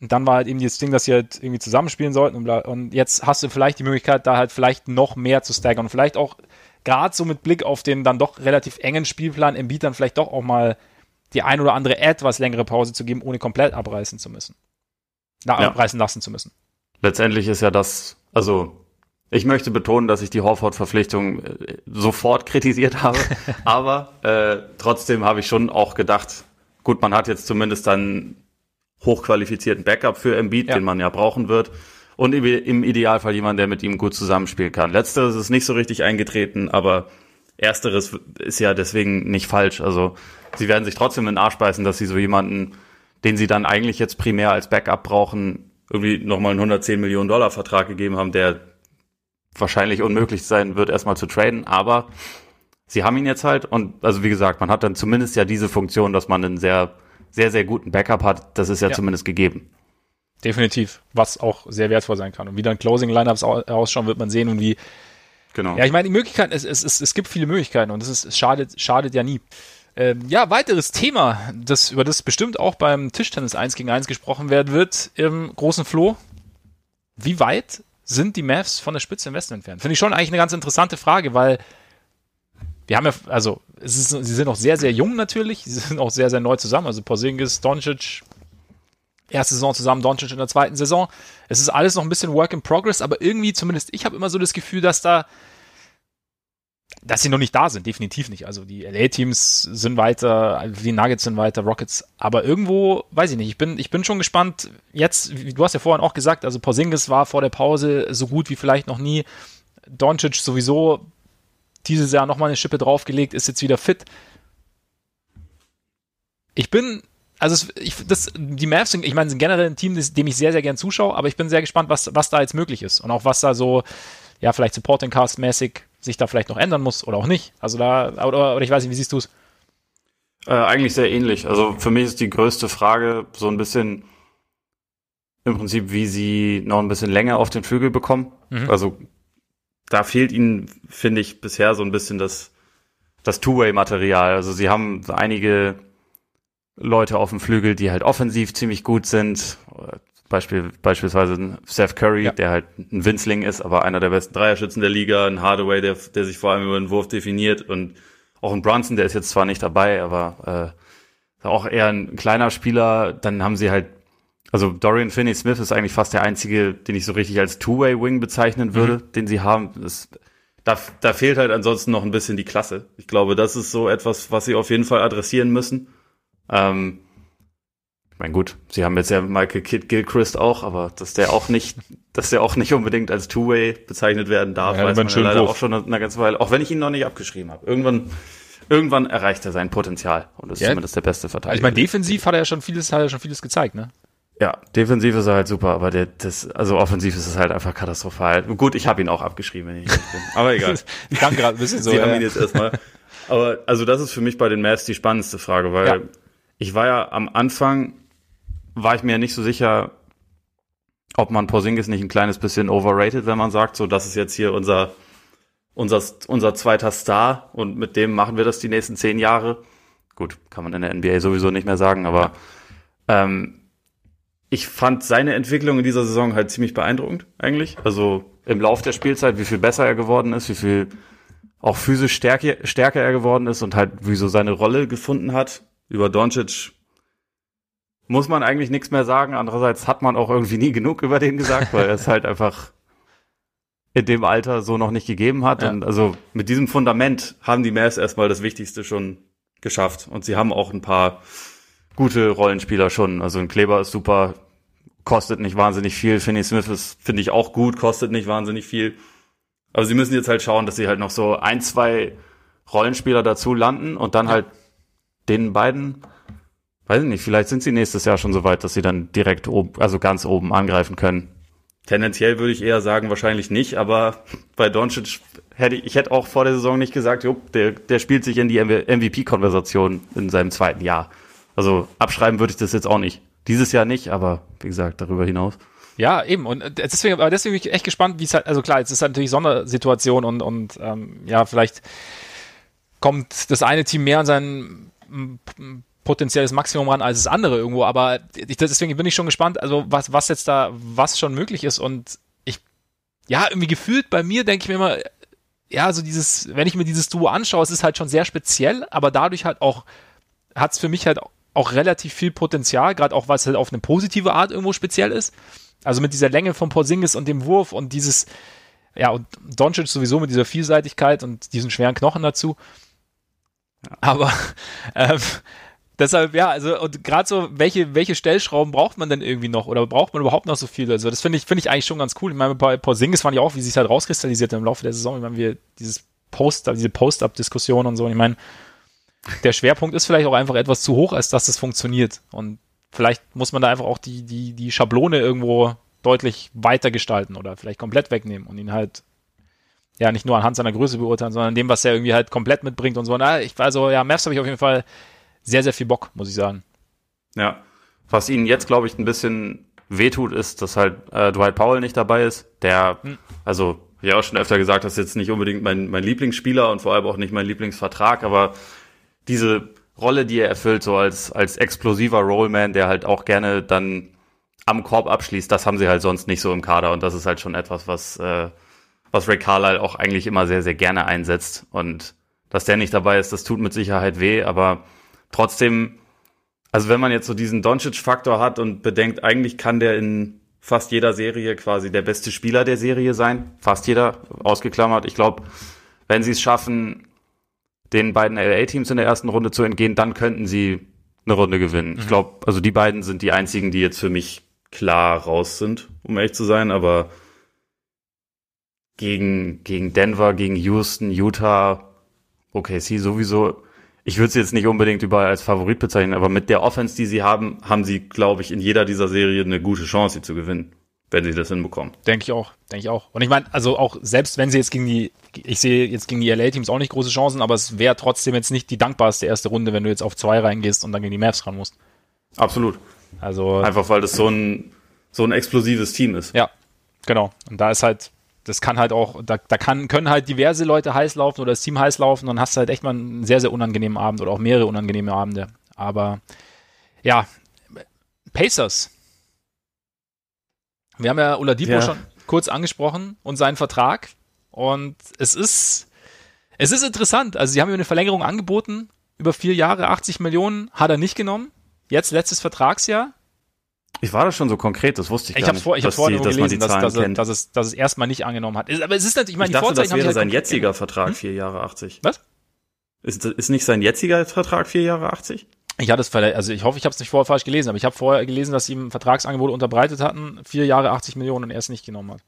Und dann war halt eben das Ding, dass sie halt irgendwie zusammenspielen sollten und, und jetzt hast du vielleicht die Möglichkeit, da halt vielleicht noch mehr zu staggern und vielleicht auch gerade so mit Blick auf den dann doch relativ engen Spielplan Embiid dann vielleicht doch auch mal die ein oder andere etwas längere Pause zu geben, ohne komplett abreißen zu müssen. Na, ja. abreißen lassen zu müssen. Letztendlich ist ja das, also ich möchte betonen, dass ich die Horford-Verpflichtung äh, sofort kritisiert habe, aber äh, trotzdem habe ich schon auch gedacht, gut, man hat jetzt zumindest dann hochqualifizierten Backup für Embiid, ja. den man ja brauchen wird. Und im Idealfall jemand, der mit ihm gut zusammenspielen kann. Letzteres ist nicht so richtig eingetreten, aber ersteres ist ja deswegen nicht falsch. Also sie werden sich trotzdem in den Arsch beißen, dass sie so jemanden, den sie dann eigentlich jetzt primär als Backup brauchen, irgendwie nochmal einen 110 Millionen Dollar Vertrag gegeben haben, der wahrscheinlich unmöglich sein wird, erstmal zu traden, aber sie haben ihn jetzt halt und also wie gesagt, man hat dann zumindest ja diese Funktion, dass man einen sehr, sehr, sehr guten Backup hat, das ist ja, ja. zumindest gegeben. Definitiv, was auch sehr wertvoll sein kann. Und wie dann Closing-Lineups ausschauen, wird man sehen und wie. Genau. Ja, ich meine, die Möglichkeiten, es, es, es, es gibt viele Möglichkeiten und es, ist, es schadet, schadet ja nie. Ähm, ja, weiteres Thema, das, über das bestimmt auch beim Tischtennis 1 gegen 1 gesprochen werden wird, im großen Flo. Wie weit sind die Mavs von der Spitze im Westen entfernt? Finde ich schon eigentlich eine ganz interessante Frage, weil wir haben ja, also ist, sie sind auch sehr, sehr jung natürlich, sie sind auch sehr, sehr neu zusammen. Also Porzingis, Doncic, erste Saison zusammen, Doncic in der zweiten Saison. Es ist alles noch ein bisschen Work in Progress, aber irgendwie zumindest ich habe immer so das Gefühl, dass da dass sie noch nicht da sind, definitiv nicht. Also die LA-Teams sind weiter, die Nuggets sind weiter, Rockets, aber irgendwo, weiß ich nicht, ich bin, ich bin schon gespannt. Jetzt, du hast ja vorhin auch gesagt, also Porzingis war vor der Pause so gut wie vielleicht noch nie. Doncic sowieso dieses Jahr nochmal eine Schippe draufgelegt, ist jetzt wieder fit. Ich bin, also ich, das, die Mavs sind, ich meine, sind generell ein Team, dem ich sehr, sehr gern zuschaue, aber ich bin sehr gespannt, was, was da jetzt möglich ist und auch was da so, ja, vielleicht Supporting Cast mäßig sich da vielleicht noch ändern muss oder auch nicht. Also da, oder, oder ich weiß nicht, wie siehst du es? Äh, eigentlich sehr ähnlich. Also für mich ist die größte Frage so ein bisschen im Prinzip, wie sie noch ein bisschen länger auf den Flügel bekommen. Mhm. Also da fehlt ihnen, finde ich, bisher so ein bisschen das, das Two-Way-Material. Also sie haben einige Leute auf dem Flügel, die halt offensiv ziemlich gut sind. Beispiel, beispielsweise Seth Curry, ja. der halt ein Winzling ist, aber einer der besten Dreierschützen der Liga, ein Hardaway, der, der sich vor allem über den Wurf definiert und auch ein Brunson, der ist jetzt zwar nicht dabei, aber äh, auch eher ein kleiner Spieler. Dann haben sie halt, also Dorian Finney-Smith ist eigentlich fast der einzige, den ich so richtig als Two-Way-Wing bezeichnen würde, mhm. den sie haben. Das, da, da fehlt halt ansonsten noch ein bisschen die Klasse. Ich glaube, das ist so etwas, was sie auf jeden Fall adressieren müssen. Ähm, mein gut, sie haben jetzt ja Michael Kidd Gilchrist auch, aber dass der auch nicht, dass der auch nicht unbedingt als Two-Way bezeichnet werden darf, ja, weiß man ja leider Wurf. auch schon eine ganze Weile, auch wenn ich ihn noch nicht abgeschrieben habe. Irgendwann, irgendwann erreicht er sein Potenzial und ist ja. zumindest der beste Verteidiger. Ich meine, defensiv hat er ja schon vieles, hat er schon vieles gezeigt, ne? Ja, defensiv ist er halt super, aber der, das, also offensiv ist es halt einfach katastrophal. Gut, ich habe ihn auch abgeschrieben, wenn ich nicht bin. Aber egal. ich kann gerade ein bisschen so. Sie ja. haben ihn jetzt erstmal. Aber also das ist für mich bei den Mavs die spannendste Frage, weil ja. Ich war ja am Anfang war ich mir nicht so sicher, ob man Porzingis nicht ein kleines bisschen overrated, wenn man sagt, so das ist jetzt hier unser unser unser zweiter Star und mit dem machen wir das die nächsten zehn Jahre. Gut, kann man in der NBA sowieso nicht mehr sagen, aber ähm, ich fand seine Entwicklung in dieser Saison halt ziemlich beeindruckend eigentlich. Also im Lauf der Spielzeit, wie viel besser er geworden ist, wie viel auch physisch stärker, stärker er geworden ist und halt wie so seine Rolle gefunden hat. Über Doncic muss man eigentlich nichts mehr sagen. Andererseits hat man auch irgendwie nie genug über den gesagt, weil er es halt einfach in dem Alter so noch nicht gegeben hat. Ja. Und also mit diesem Fundament haben die Mavs erstmal das Wichtigste schon geschafft. Und sie haben auch ein paar gute Rollenspieler schon. Also ein Kleber ist super, kostet nicht wahnsinnig viel. Finney Smith ist, finde ich, auch gut, kostet nicht wahnsinnig viel. Aber sie müssen jetzt halt schauen, dass sie halt noch so ein, zwei Rollenspieler dazu landen und dann halt den beiden, weiß ich nicht, vielleicht sind sie nächstes Jahr schon so weit, dass sie dann direkt oben, also ganz oben angreifen können. Tendenziell würde ich eher sagen, wahrscheinlich nicht, aber bei Doncic hätte ich, ich hätte auch vor der Saison nicht gesagt, jo, der, der spielt sich in die MVP-Konversation in seinem zweiten Jahr. Also abschreiben würde ich das jetzt auch nicht. Dieses Jahr nicht, aber wie gesagt, darüber hinaus. Ja, eben. Und äh, deswegen, aber deswegen bin ich echt gespannt, wie es halt, also klar, jetzt ist halt natürlich Sondersituation und, und ähm, ja, vielleicht kommt das eine Team mehr an sein potenzielles Maximum ran als das andere irgendwo, aber ich, deswegen bin ich schon gespannt, also was, was jetzt da, was schon möglich ist und ich, ja, irgendwie gefühlt bei mir denke ich mir immer, ja, so dieses, wenn ich mir dieses Duo anschaue, es ist halt schon sehr speziell, aber dadurch halt auch, hat es für mich halt auch relativ viel Potenzial, gerade auch, was halt auf eine positive Art irgendwo speziell ist. Also mit dieser Länge von Porzingis und dem Wurf und dieses, ja, und Doncic sowieso mit dieser Vielseitigkeit und diesen schweren Knochen dazu. Aber ähm, deshalb, ja, also und gerade so, welche, welche Stellschrauben braucht man denn irgendwie noch oder braucht man überhaupt noch so viele? Also das finde ich, finde ich eigentlich schon ganz cool. Ich meine, bei Porzingis fand ich auch, wie sich halt rauskristallisiert im Laufe der Saison. Ich meine, wir dieses Post, diese Post-Up-Diskussion und so. Und ich meine, der Schwerpunkt ist vielleicht auch einfach etwas zu hoch, als dass das funktioniert. Und vielleicht muss man da einfach auch die, die, die Schablone irgendwo deutlich weiter gestalten oder vielleicht komplett wegnehmen und ihn halt ja nicht nur anhand seiner Größe beurteilen, sondern dem, was er irgendwie halt komplett mitbringt und so. Na, ich also ja, Mavs habe ich auf jeden Fall sehr, sehr viel Bock, muss ich sagen. Ja. Was ihnen jetzt, glaube ich, ein bisschen wehtut, ist, dass halt äh, Dwight Powell nicht dabei ist, der, hm. also ja auch schon öfter gesagt, das ist jetzt nicht unbedingt mein, mein Lieblingsspieler und vor allem auch nicht mein Lieblingsvertrag, aber diese Rolle, die er erfüllt, so als, als explosiver Rollman, der halt auch gerne dann am Korb abschließt, das haben sie halt sonst nicht so im Kader und das ist halt schon etwas, was, äh, was Ray Carlyle auch eigentlich immer sehr, sehr gerne einsetzt und dass der nicht dabei ist, das tut mit Sicherheit weh, aber trotzdem, also wenn man jetzt so diesen Doncic-Faktor hat und bedenkt, eigentlich kann der in fast jeder Serie quasi der beste Spieler der Serie sein, fast jeder ausgeklammert. Ich glaube, wenn sie es schaffen, den beiden LA-Teams in der ersten Runde zu entgehen, dann könnten sie eine Runde gewinnen. Mhm. Ich glaube, also die beiden sind die einzigen, die jetzt für mich klar raus sind, um ehrlich zu sein, aber gegen, gegen Denver, gegen Houston, Utah, OKC sowieso. Ich würde sie jetzt nicht unbedingt überall als Favorit bezeichnen, aber mit der Offense, die sie haben, haben sie, glaube ich, in jeder dieser Serie eine gute Chance, sie zu gewinnen wenn sie das hinbekommen. Denke ich auch, denke ich auch. Und ich meine, also auch selbst wenn sie jetzt gegen die, ich sehe jetzt gegen die LA-Teams auch nicht große Chancen, aber es wäre trotzdem jetzt nicht die dankbarste erste Runde, wenn du jetzt auf zwei reingehst und dann gegen die Mavs ran musst. Absolut. Also einfach weil das so ein so ein explosives Team ist. Ja, genau. Und da ist halt, das kann halt auch, da, da kann, können halt diverse Leute heiß laufen oder das Team heiß laufen und dann hast du halt echt mal einen sehr, sehr unangenehmen Abend oder auch mehrere unangenehme Abende. Aber ja, Pacers wir haben ja Oladipo ja. schon kurz angesprochen und seinen Vertrag. Und es ist, es ist interessant. Also sie haben ihm eine Verlängerung angeboten über vier Jahre, 80 Millionen, hat er nicht genommen. Jetzt letztes Vertragsjahr. Ich war da schon so konkret, das wusste ich, ich gar nicht. Vor, ich habe vorhin nur gelesen, dass, dass, er, dass, es, dass es erstmal nicht angenommen hat. Aber es ist natürlich, ich meine, ich dachte, das wäre halt sein jetziger Vertrag, hm? vier Jahre 80. Was? Ist, ist nicht sein jetziger Vertrag vier Jahre 80? Ich hatte es vielleicht, also ich hoffe, ich habe es nicht vorher falsch gelesen, aber ich habe vorher gelesen, dass sie ihm Vertragsangebot unterbreitet hatten, vier Jahre 80 Millionen und er es nicht genommen hat.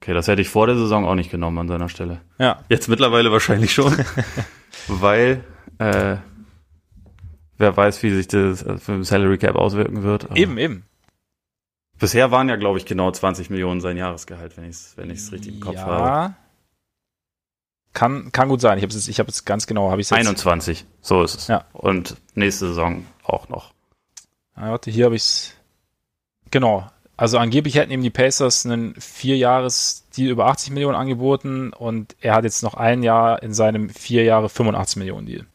Okay, das hätte ich vor der Saison auch nicht genommen an seiner Stelle. Ja. Jetzt mittlerweile wahrscheinlich schon, weil äh, wer weiß, wie sich das für den Salary Cap auswirken wird. Eben, eben. Bisher waren ja, glaube ich, genau 20 Millionen sein Jahresgehalt, wenn ich es wenn ich's richtig im Kopf ja. habe. Kann, kann gut sein. Ich habe es ich hab jetzt ganz genau, habe ich jetzt. 21, so ist es. Ja. Und nächste Saison auch noch. Ah, warte, hier habe ich es. Genau. Also angeblich hätten ihm die Pacers einen Vierjahres-Deal über 80 Millionen angeboten und er hat jetzt noch ein Jahr in seinem vier Jahre 85 Millionen Deal.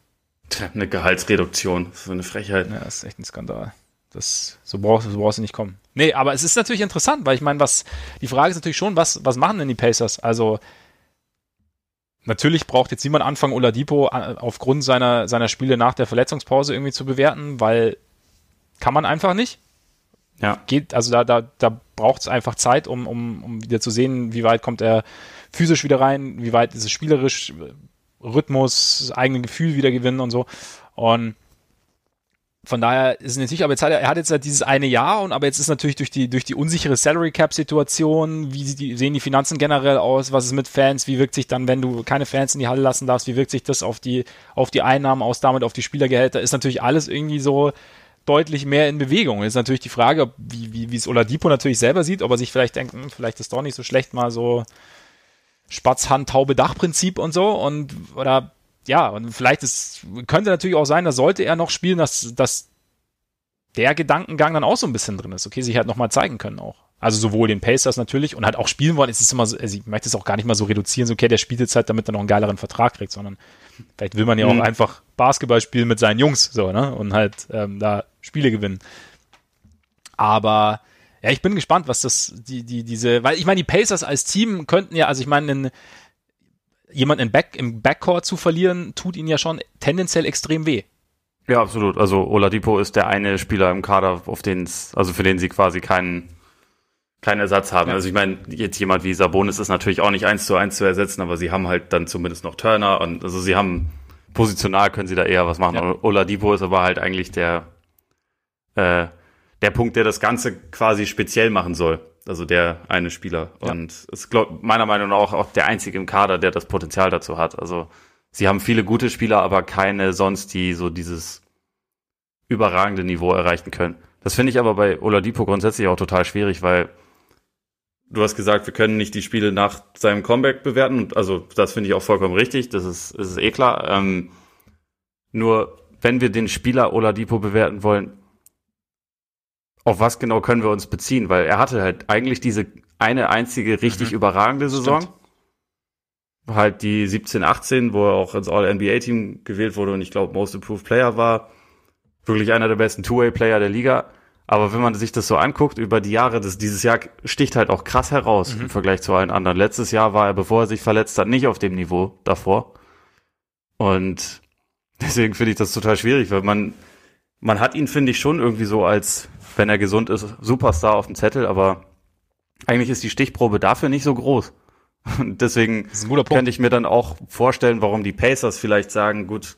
Eine Gehaltsreduktion, so eine Frechheit. Ja, das ist echt ein Skandal. Das, so brauchst, so brauchst du nicht kommen. Nee, aber es ist natürlich interessant, weil ich meine, was, die Frage ist natürlich schon, was, was machen denn die Pacers? Also, Natürlich braucht jetzt niemand anfangen, Oladipo äh, aufgrund seiner, seiner Spiele nach der Verletzungspause irgendwie zu bewerten, weil kann man einfach nicht. Ja. Geht, also da, da, da braucht es einfach Zeit, um, um, um wieder zu sehen, wie weit kommt er physisch wieder rein, wie weit ist es spielerisch, Rhythmus, eigene Gefühl wieder gewinnen und so. Und von daher ist es natürlich, aber jetzt hat er, er hat jetzt halt dieses eine Jahr und aber jetzt ist natürlich durch die durch die unsichere Salary Cap Situation, wie die, sehen die Finanzen generell aus, was ist mit Fans, wie wirkt sich dann, wenn du keine Fans in die Halle lassen darfst, wie wirkt sich das auf die auf die Einnahmen aus, damit auf die Spielergehälter, ist natürlich alles irgendwie so deutlich mehr in Bewegung. Ist natürlich die Frage, ob, wie, wie, wie es Oladipo natürlich selber sieht, ob er sich vielleicht denkt, hm, vielleicht ist doch nicht so schlecht mal so Spatzhand, Taube, Dachprinzip und so und oder ja, und vielleicht ist, könnte natürlich auch sein, dass sollte er noch spielen, dass, dass der Gedankengang dann auch so ein bisschen drin ist. Okay, sich halt nochmal zeigen können auch. Also sowohl den Pacers natürlich und halt auch spielen wollen, ist es immer so, also ich möchte es auch gar nicht mal so reduzieren, so okay, der spielt jetzt halt, damit er noch einen geileren Vertrag kriegt, sondern vielleicht will man ja mhm. auch einfach Basketball spielen mit seinen Jungs, so, ne? Und halt ähm, da Spiele gewinnen. Aber ja, ich bin gespannt, was das, die, die, diese, weil ich meine, die Pacers als Team könnten ja, also ich meine, jemanden Back, im Backcourt zu verlieren, tut ihnen ja schon tendenziell extrem weh. Ja, absolut. Also Oladipo ist der eine Spieler im Kader, auf den also für den sie quasi keinen keinen Ersatz haben. Ja. Also ich meine, jetzt jemand wie Sabonis ist natürlich auch nicht eins zu eins zu ersetzen, aber sie haben halt dann zumindest noch Turner und also sie haben positional können sie da eher was machen. Ja. Oladipo ist aber halt eigentlich der äh, der Punkt, der das Ganze quasi speziell machen soll. Also der eine Spieler. Ja. Und ist glaub, meiner Meinung nach auch, auch der einzige im Kader, der das Potenzial dazu hat. Also sie haben viele gute Spieler, aber keine sonst, die so dieses überragende Niveau erreichen können. Das finde ich aber bei Oladipo grundsätzlich auch total schwierig, weil du hast gesagt, wir können nicht die Spiele nach seinem Comeback bewerten. Also das finde ich auch vollkommen richtig. Das ist, das ist eh klar. Ähm, nur wenn wir den Spieler Oladipo bewerten wollen, auf was genau können wir uns beziehen? Weil er hatte halt eigentlich diese eine einzige richtig mhm. überragende Saison. Stimmt. Halt die 17, 18, wo er auch ins All-NBA-Team gewählt wurde und ich glaube Most Improved Player war. Wirklich einer der besten Two-Way-Player der Liga. Aber wenn man sich das so anguckt über die Jahre, das, dieses Jahr sticht halt auch krass heraus mhm. im Vergleich zu allen anderen. Letztes Jahr war er, bevor er sich verletzt hat, nicht auf dem Niveau davor. Und deswegen finde ich das total schwierig, weil man, man hat ihn, finde ich, schon irgendwie so als wenn er gesund ist, Superstar auf dem Zettel, aber eigentlich ist die Stichprobe dafür nicht so groß. Und deswegen könnte ich mir dann auch vorstellen, warum die Pacers vielleicht sagen, gut,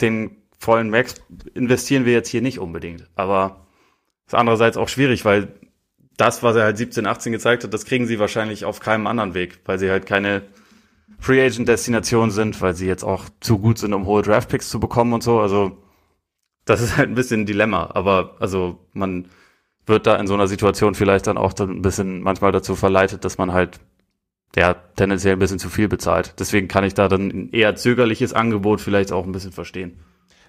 den vollen Max investieren wir jetzt hier nicht unbedingt. Aber ist andererseits auch schwierig, weil das, was er halt 17, 18 gezeigt hat, das kriegen sie wahrscheinlich auf keinem anderen Weg, weil sie halt keine Free Agent Destination sind, weil sie jetzt auch zu gut sind, um hohe Draft Picks zu bekommen und so. Also das ist halt ein bisschen ein Dilemma. Aber also man wird da in so einer Situation vielleicht dann auch dann ein bisschen manchmal dazu verleitet, dass man halt ja tendenziell ein bisschen zu viel bezahlt. Deswegen kann ich da dann ein eher zögerliches Angebot vielleicht auch ein bisschen verstehen.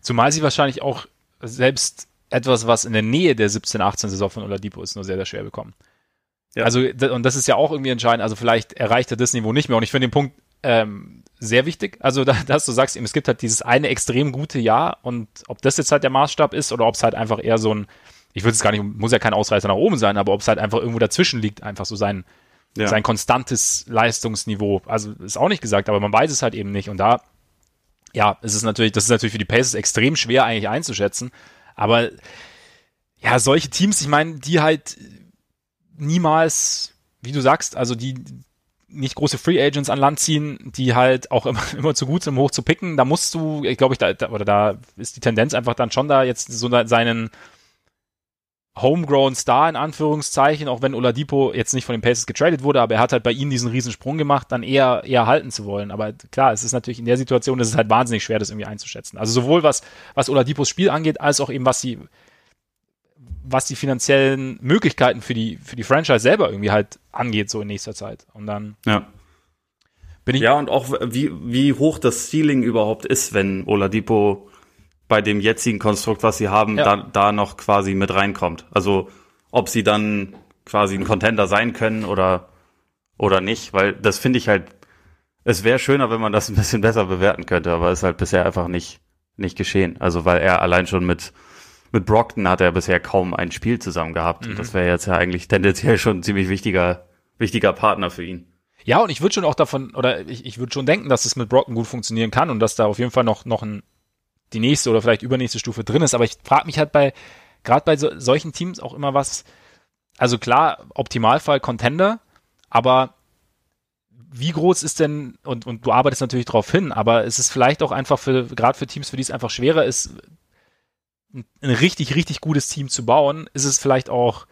Zumal sie wahrscheinlich auch selbst etwas, was in der Nähe der 17-18-Saison von Oladipo ist, nur sehr, sehr schwer bekommen. Ja. Also, und das ist ja auch irgendwie entscheidend. Also vielleicht erreicht er das Niveau nicht mehr. Und ich finde den Punkt ähm, sehr wichtig. Also, da, dass du sagst, es gibt halt dieses eine extrem gute Jahr und ob das jetzt halt der Maßstab ist oder ob es halt einfach eher so ein, ich würde es gar nicht, muss ja kein Ausreißer nach oben sein, aber ob es halt einfach irgendwo dazwischen liegt, einfach so sein, ja. sein konstantes Leistungsniveau. Also ist auch nicht gesagt, aber man weiß es halt eben nicht. Und da, ja, es ist natürlich, das ist natürlich für die Pacers extrem schwer eigentlich einzuschätzen. Aber ja, solche Teams, ich meine, die halt niemals, wie du sagst, also die, nicht große Free Agents an Land ziehen, die halt auch immer, immer zu gut sind, um hoch zu picken. Da musst du, ich glaube ich, da, oder da ist die Tendenz einfach dann schon da, jetzt so seinen Homegrown Star in Anführungszeichen, auch wenn Oladipo jetzt nicht von den Pacers getradet wurde, aber er hat halt bei ihnen diesen riesen Sprung gemacht, dann eher, eher halten zu wollen. Aber klar, es ist natürlich in der Situation, es ist halt wahnsinnig schwer, das irgendwie einzuschätzen. Also sowohl was, was Oladipos Spiel angeht, als auch eben was sie, was die finanziellen Möglichkeiten für die, für die Franchise selber irgendwie halt angeht, so in nächster Zeit. Und dann. Ja. Bin ich ja, und auch wie, wie hoch das Ceiling überhaupt ist, wenn Oladipo bei dem jetzigen Konstrukt, was sie haben, ja. da, da noch quasi mit reinkommt. Also, ob sie dann quasi ein Contender sein können oder, oder nicht, weil das finde ich halt, es wäre schöner, wenn man das ein bisschen besser bewerten könnte, aber ist halt bisher einfach nicht, nicht geschehen. Also, weil er allein schon mit, mit Brockton hat er bisher kaum ein Spiel zusammen gehabt. Mhm. Das wäre jetzt ja eigentlich tendenziell schon ein ziemlich wichtiger, wichtiger Partner für ihn. Ja, und ich würde schon auch davon, oder ich, ich würde schon denken, dass es mit Brockton gut funktionieren kann und dass da auf jeden Fall noch, noch ein, die nächste oder vielleicht übernächste Stufe drin ist. Aber ich frage mich halt bei, gerade bei so, solchen Teams auch immer was, also klar, Optimalfall Contender, aber wie groß ist denn, und, und du arbeitest natürlich darauf hin, aber es ist vielleicht auch einfach für, gerade für Teams, für die es einfach schwerer ist, ein, ein richtig, richtig gutes Team zu bauen, ist es vielleicht auch,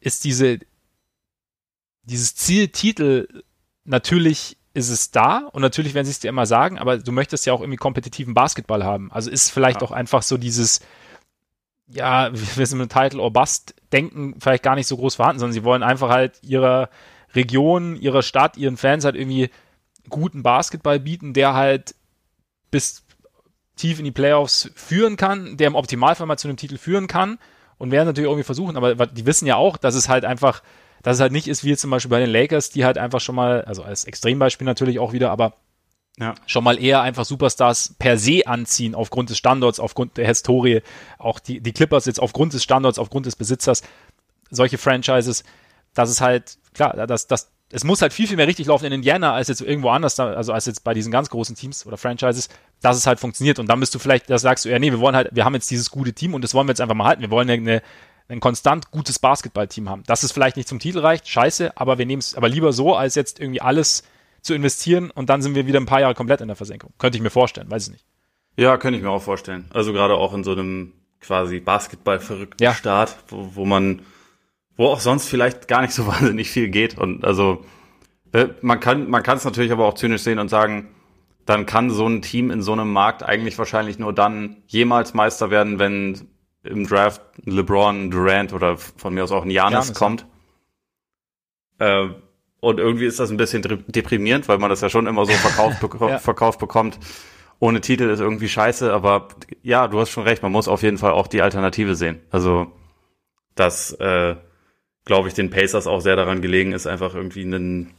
ist diese, dieses Zieltitel natürlich ist es da und natürlich werden sie es dir immer sagen, aber du möchtest ja auch irgendwie kompetitiven Basketball haben. Also ist vielleicht ja. auch einfach so dieses, ja, wir sind mit Title or Bust denken vielleicht gar nicht so groß vorhanden, sondern sie wollen einfach halt ihrer Region, ihrer Stadt, ihren Fans halt irgendwie guten Basketball bieten, der halt bis tief in die Playoffs führen kann, der im Optimalfall mal zu einem Titel führen kann und werden natürlich irgendwie versuchen, aber die wissen ja auch, dass es halt einfach, dass es halt nicht ist wie zum Beispiel bei den Lakers, die halt einfach schon mal, also als Extrembeispiel natürlich auch wieder, aber ja. schon mal eher einfach Superstars per se anziehen, aufgrund des Standorts, aufgrund der Historie, auch die, die Clippers jetzt aufgrund des Standorts, aufgrund des Besitzers, solche Franchises, dass es halt, klar, dass, dass, es muss halt viel, viel mehr richtig laufen in Indiana als jetzt irgendwo anders, also als jetzt bei diesen ganz großen Teams oder Franchises, dass es halt funktioniert. Und dann bist du vielleicht, da sagst du, ja, nee, wir wollen halt, wir haben jetzt dieses gute Team und das wollen wir jetzt einfach mal halten. Wir wollen eine, ein konstant gutes Basketballteam haben. Dass es vielleicht nicht zum Titel reicht, scheiße, aber wir nehmen es aber lieber so, als jetzt irgendwie alles zu investieren und dann sind wir wieder ein paar Jahre komplett in der Versenkung. Könnte ich mir vorstellen, weiß ich nicht. Ja, könnte ich mir auch vorstellen. Also gerade auch in so einem quasi Basketball-verrückten ja. Start, wo, wo man wo auch sonst vielleicht gar nicht so wahnsinnig viel geht. Und also äh, man kann man kann es natürlich aber auch zynisch sehen und sagen, dann kann so ein Team in so einem Markt eigentlich wahrscheinlich nur dann jemals Meister werden, wenn im Draft LeBron, Durant oder von mir aus auch ein Janis kommt. Äh, und irgendwie ist das ein bisschen deprimierend, weil man das ja schon immer so verkauft, bek ja. verkauft bekommt. Ohne Titel ist irgendwie scheiße, aber ja, du hast schon recht, man muss auf jeden Fall auch die Alternative sehen. Also, dass äh, glaube ich, den Pacers auch sehr daran gelegen ist, einfach irgendwie einen,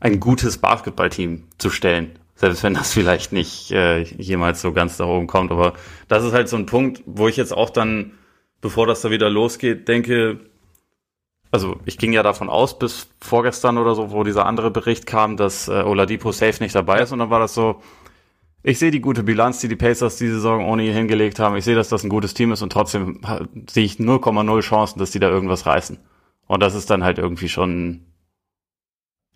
ein gutes Basketballteam zu stellen. Selbst wenn das vielleicht nicht äh, jemals so ganz da oben kommt. Aber das ist halt so ein Punkt, wo ich jetzt auch dann, bevor das da wieder losgeht, denke, also ich ging ja davon aus, bis vorgestern oder so, wo dieser andere Bericht kam, dass äh, Oladipo safe nicht dabei ist. Und dann war das so, ich sehe die gute Bilanz, die die Pacers diese Saison ohne ihn hingelegt haben. Ich sehe, dass das ein gutes Team ist und trotzdem sehe ich 0,0 Chancen, dass die da irgendwas reißen. Und das ist dann halt irgendwie schon,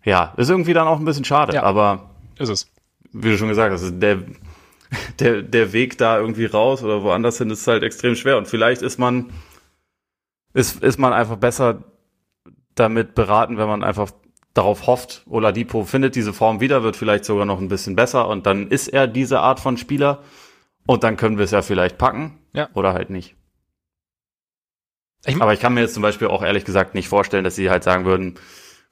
ja, ist irgendwie dann auch ein bisschen schade. Ja, aber ist es. Wie du schon gesagt hast, der, der, der Weg da irgendwie raus oder woanders hin ist halt extrem schwer. Und vielleicht ist man, ist, ist man einfach besser damit beraten, wenn man einfach darauf hofft, Oladipo findet diese Form wieder, wird vielleicht sogar noch ein bisschen besser und dann ist er diese Art von Spieler und dann können wir es ja vielleicht packen ja. oder halt nicht. Ich Aber ich kann mir jetzt zum Beispiel auch ehrlich gesagt nicht vorstellen, dass sie halt sagen würden,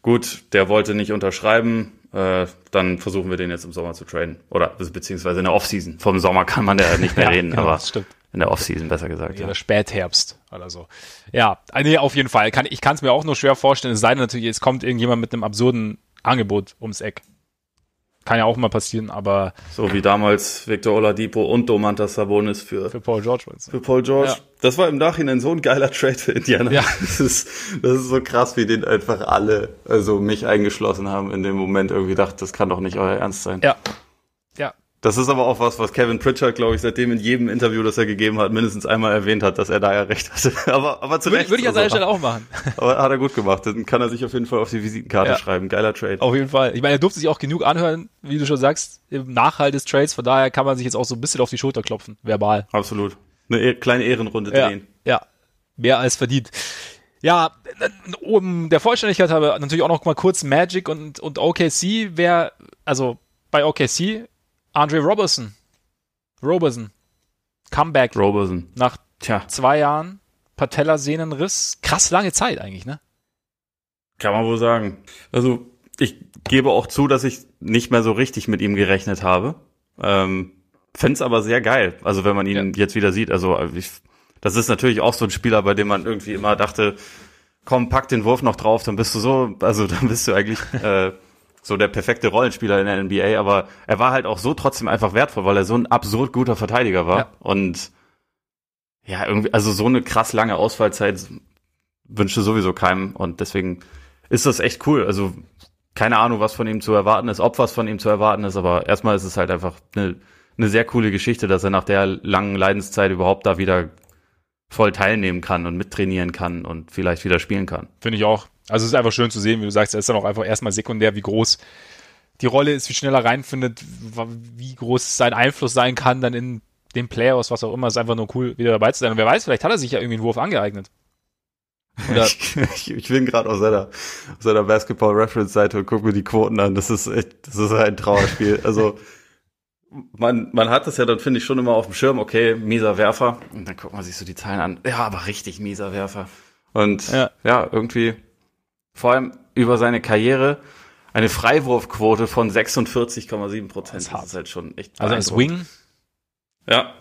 gut, der wollte nicht unterschreiben, äh, dann versuchen wir den jetzt im Sommer zu traden. Oder beziehungsweise in der Offseason. Vom Sommer kann man ja nicht mehr ja, reden, genau, aber in der Offseason besser gesagt. Ja, ja. Spätherbst oder so. Ja, äh, nee, auf jeden Fall. Kann, ich kann es mir auch nur schwer vorstellen, es sei denn natürlich, es kommt irgendjemand mit einem absurden Angebot ums Eck. Kann ja auch mal passieren, aber. So wie damals Victor Oladipo und Domantas Sabonis für, für Paul George. Für Paul George. Ja. Das war im Nachhinein so ein geiler Trade für Indiana. Ja. Das ist, das ist so krass, wie den einfach alle, also mich eingeschlossen haben in dem Moment irgendwie dachte, das kann doch nicht euer Ernst sein. Ja, das ist aber auch was, was Kevin Pritchard, glaube ich, seitdem in jedem Interview, das er gegeben hat, mindestens einmal erwähnt hat, dass er da ja recht hatte. aber, aber zu Recht. Würde ich an seiner Stelle auch machen. aber hat er gut gemacht. Dann kann er sich auf jeden Fall auf die Visitenkarte ja. schreiben. Geiler Trade. Auf jeden Fall. Ich meine, er durfte sich auch genug anhören, wie du schon sagst, im Nachhalt des Trades. Von daher kann man sich jetzt auch so ein bisschen auf die Schulter klopfen, verbal. Absolut. Eine e kleine Ehrenrunde drehen. Ja, mehr als verdient. Ja, um der Vollständigkeit habe natürlich auch noch mal kurz Magic und, und OKC. Wer, also bei OKC, Andre Robertson Roberson. Comeback. Roberson. Nach Tja. zwei Jahren. Patellasehnenriss. Krass lange Zeit eigentlich, ne? Kann man wohl sagen. Also, ich gebe auch zu, dass ich nicht mehr so richtig mit ihm gerechnet habe. Ähm, Fände aber sehr geil. Also, wenn man ihn ja. jetzt wieder sieht. Also, ich, das ist natürlich auch so ein Spieler, bei dem man irgendwie immer dachte, komm, pack den Wurf noch drauf, dann bist du so, also dann bist du eigentlich äh, so der perfekte Rollenspieler in der NBA, aber er war halt auch so trotzdem einfach wertvoll, weil er so ein absurd guter Verteidiger war. Ja. Und ja, irgendwie, also so eine krass lange Ausfallzeit wünschte sowieso keinem. Und deswegen ist das echt cool. Also keine Ahnung, was von ihm zu erwarten ist, ob was von ihm zu erwarten ist, aber erstmal ist es halt einfach eine, eine sehr coole Geschichte, dass er nach der langen Leidenszeit überhaupt da wieder voll teilnehmen kann und mittrainieren kann und vielleicht wieder spielen kann. Finde ich auch. Also es ist einfach schön zu sehen, wie du sagst, er ist dann auch einfach erstmal sekundär, wie groß die Rolle ist, wie schnell er reinfindet, wie groß sein Einfluss sein kann dann in den Playoffs, was auch immer. Es ist einfach nur cool, wieder dabei zu sein. Und wer weiß, vielleicht hat er sich ja irgendwie einen Wurf angeeignet. Ich, ich, ich, bin gerade auf seiner, auf seiner Basketball-Reference-Seite und gucke mir die Quoten an. Das ist echt, das ist ein Trauerspiel. Also man, man hat das ja dann, finde ich, schon immer auf dem Schirm, okay, mieser Werfer. Und dann guckt man sich so die Zahlen an. Ja, aber richtig mieser Werfer. Und ja, ja irgendwie, vor allem über seine Karriere, eine Freiwurfquote von 46,7 Prozent. Das, das ist halt schon echt Also als Wing. Ja.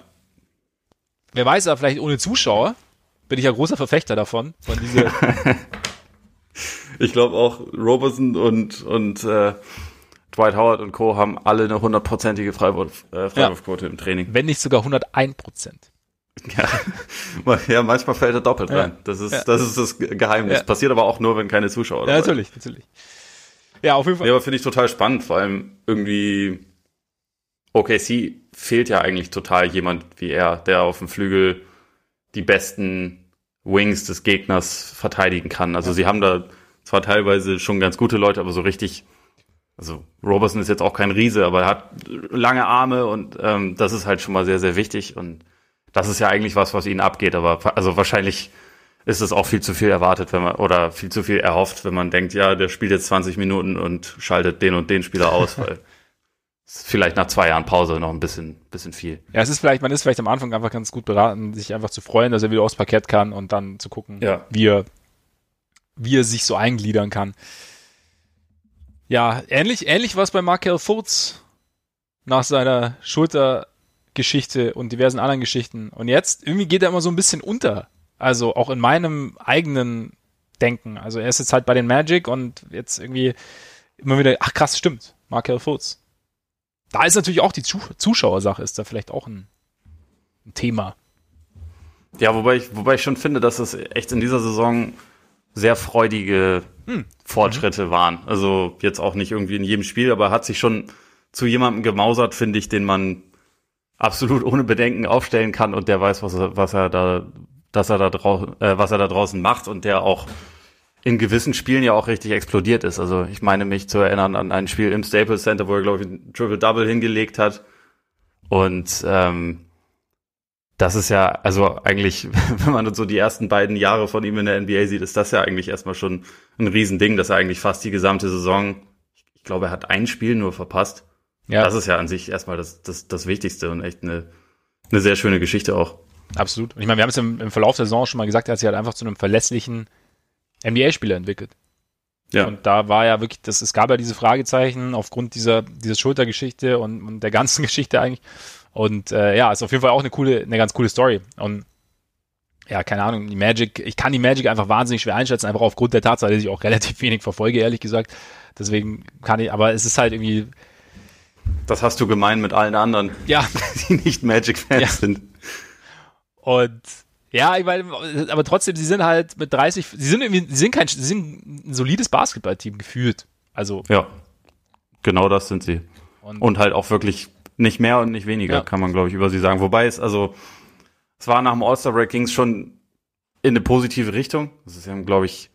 Wer weiß, aber vielleicht ohne Zuschauer bin ich ja großer Verfechter davon. Von diese ich glaube auch Robertson und, und äh, Dwight Howard und Co. haben alle eine hundertprozentige Freiwurf, äh, Freiwurfquote ja. im Training. Wenn nicht sogar 101 Prozent. Ja, ja, manchmal fällt er doppelt ja. rein. Das ist, ja. das ist das Geheimnis. Passiert aber auch nur, wenn keine Zuschauer Ja, natürlich, sind. natürlich. Ja, auf jeden Fall. Ja, aber finde ich total spannend, vor allem irgendwie OKC fehlt ja eigentlich total jemand wie er, der auf dem Flügel die besten Wings des Gegners verteidigen kann. Also sie haben da zwar teilweise schon ganz gute Leute, aber so richtig, also Robertson ist jetzt auch kein Riese, aber er hat lange Arme und ähm, das ist halt schon mal sehr, sehr wichtig und das ist ja eigentlich was, was ihnen abgeht, aber also wahrscheinlich ist es auch viel zu viel erwartet, wenn man oder viel zu viel erhofft, wenn man denkt, ja, der spielt jetzt 20 Minuten und schaltet den und den Spieler aus, weil vielleicht nach zwei Jahren Pause noch ein bisschen, bisschen viel. Ja, es ist vielleicht, man ist vielleicht am Anfang einfach ganz gut beraten, sich einfach zu freuen, dass er wieder aufs Parkett kann und dann zu gucken, ja. wie er, wie er sich so eingliedern kann. Ja, ähnlich, ähnlich war es bei Markel Fultz nach seiner Schultergeschichte und diversen anderen Geschichten. Und jetzt, irgendwie geht er immer so ein bisschen unter. Also auch in meinem eigenen Denken. Also er ist jetzt halt bei den Magic und jetzt irgendwie immer wieder, ach krass, stimmt, Markel Fultz da ist natürlich auch die Zuschauersache, ist da vielleicht auch ein, ein Thema. Ja, wobei ich, wobei ich schon finde, dass es echt in dieser Saison sehr freudige hm. Fortschritte mhm. waren. Also jetzt auch nicht irgendwie in jedem Spiel, aber hat sich schon zu jemandem gemausert, finde ich, den man absolut ohne Bedenken aufstellen kann und der weiß, was er, was er da, dass er da draußen, äh, was er da draußen macht und der auch in gewissen Spielen ja auch richtig explodiert ist. Also ich meine mich zu erinnern an ein Spiel im Staples Center, wo er, glaube ich, ein Triple-Double hingelegt hat. Und ähm, das ist ja, also eigentlich, wenn man so die ersten beiden Jahre von ihm in der NBA sieht, ist das ja eigentlich erstmal schon ein Riesending, dass er eigentlich fast die gesamte Saison, ich glaube, er hat ein Spiel nur verpasst. Ja. Das ist ja an sich erstmal das, das, das Wichtigste und echt eine, eine sehr schöne Geschichte auch. Absolut. Und ich meine, wir haben es im, im Verlauf der Saison schon mal gesagt, er hat sich halt einfach zu einem verlässlichen NBA-Spieler entwickelt. Ja. Und da war ja wirklich, das, es gab ja diese Fragezeichen aufgrund dieser, dieser Schultergeschichte und, und der ganzen Geschichte eigentlich. Und äh, ja, ist auf jeden Fall auch eine coole, eine ganz coole Story. Und ja, keine Ahnung, die Magic, ich kann die Magic einfach wahnsinnig schwer einschätzen, einfach aufgrund der Tatsache, dass ich auch relativ wenig verfolge, ehrlich gesagt. Deswegen kann ich, aber es ist halt irgendwie. Das hast du gemein mit allen anderen, ja. die nicht Magic-Fans ja. sind. Und ja, ich meine, aber trotzdem, sie sind halt mit 30, sie sind irgendwie, sie sind kein, sie sind ein solides Basketballteam gefühlt. Also. Ja. Genau das sind sie. Und, und halt auch wirklich nicht mehr und nicht weniger, ja. kann man, glaube ich, über sie sagen. Wobei es, also, es war nach dem All-Star-Break ging schon in eine positive Richtung. Also, sie haben, glaube ich,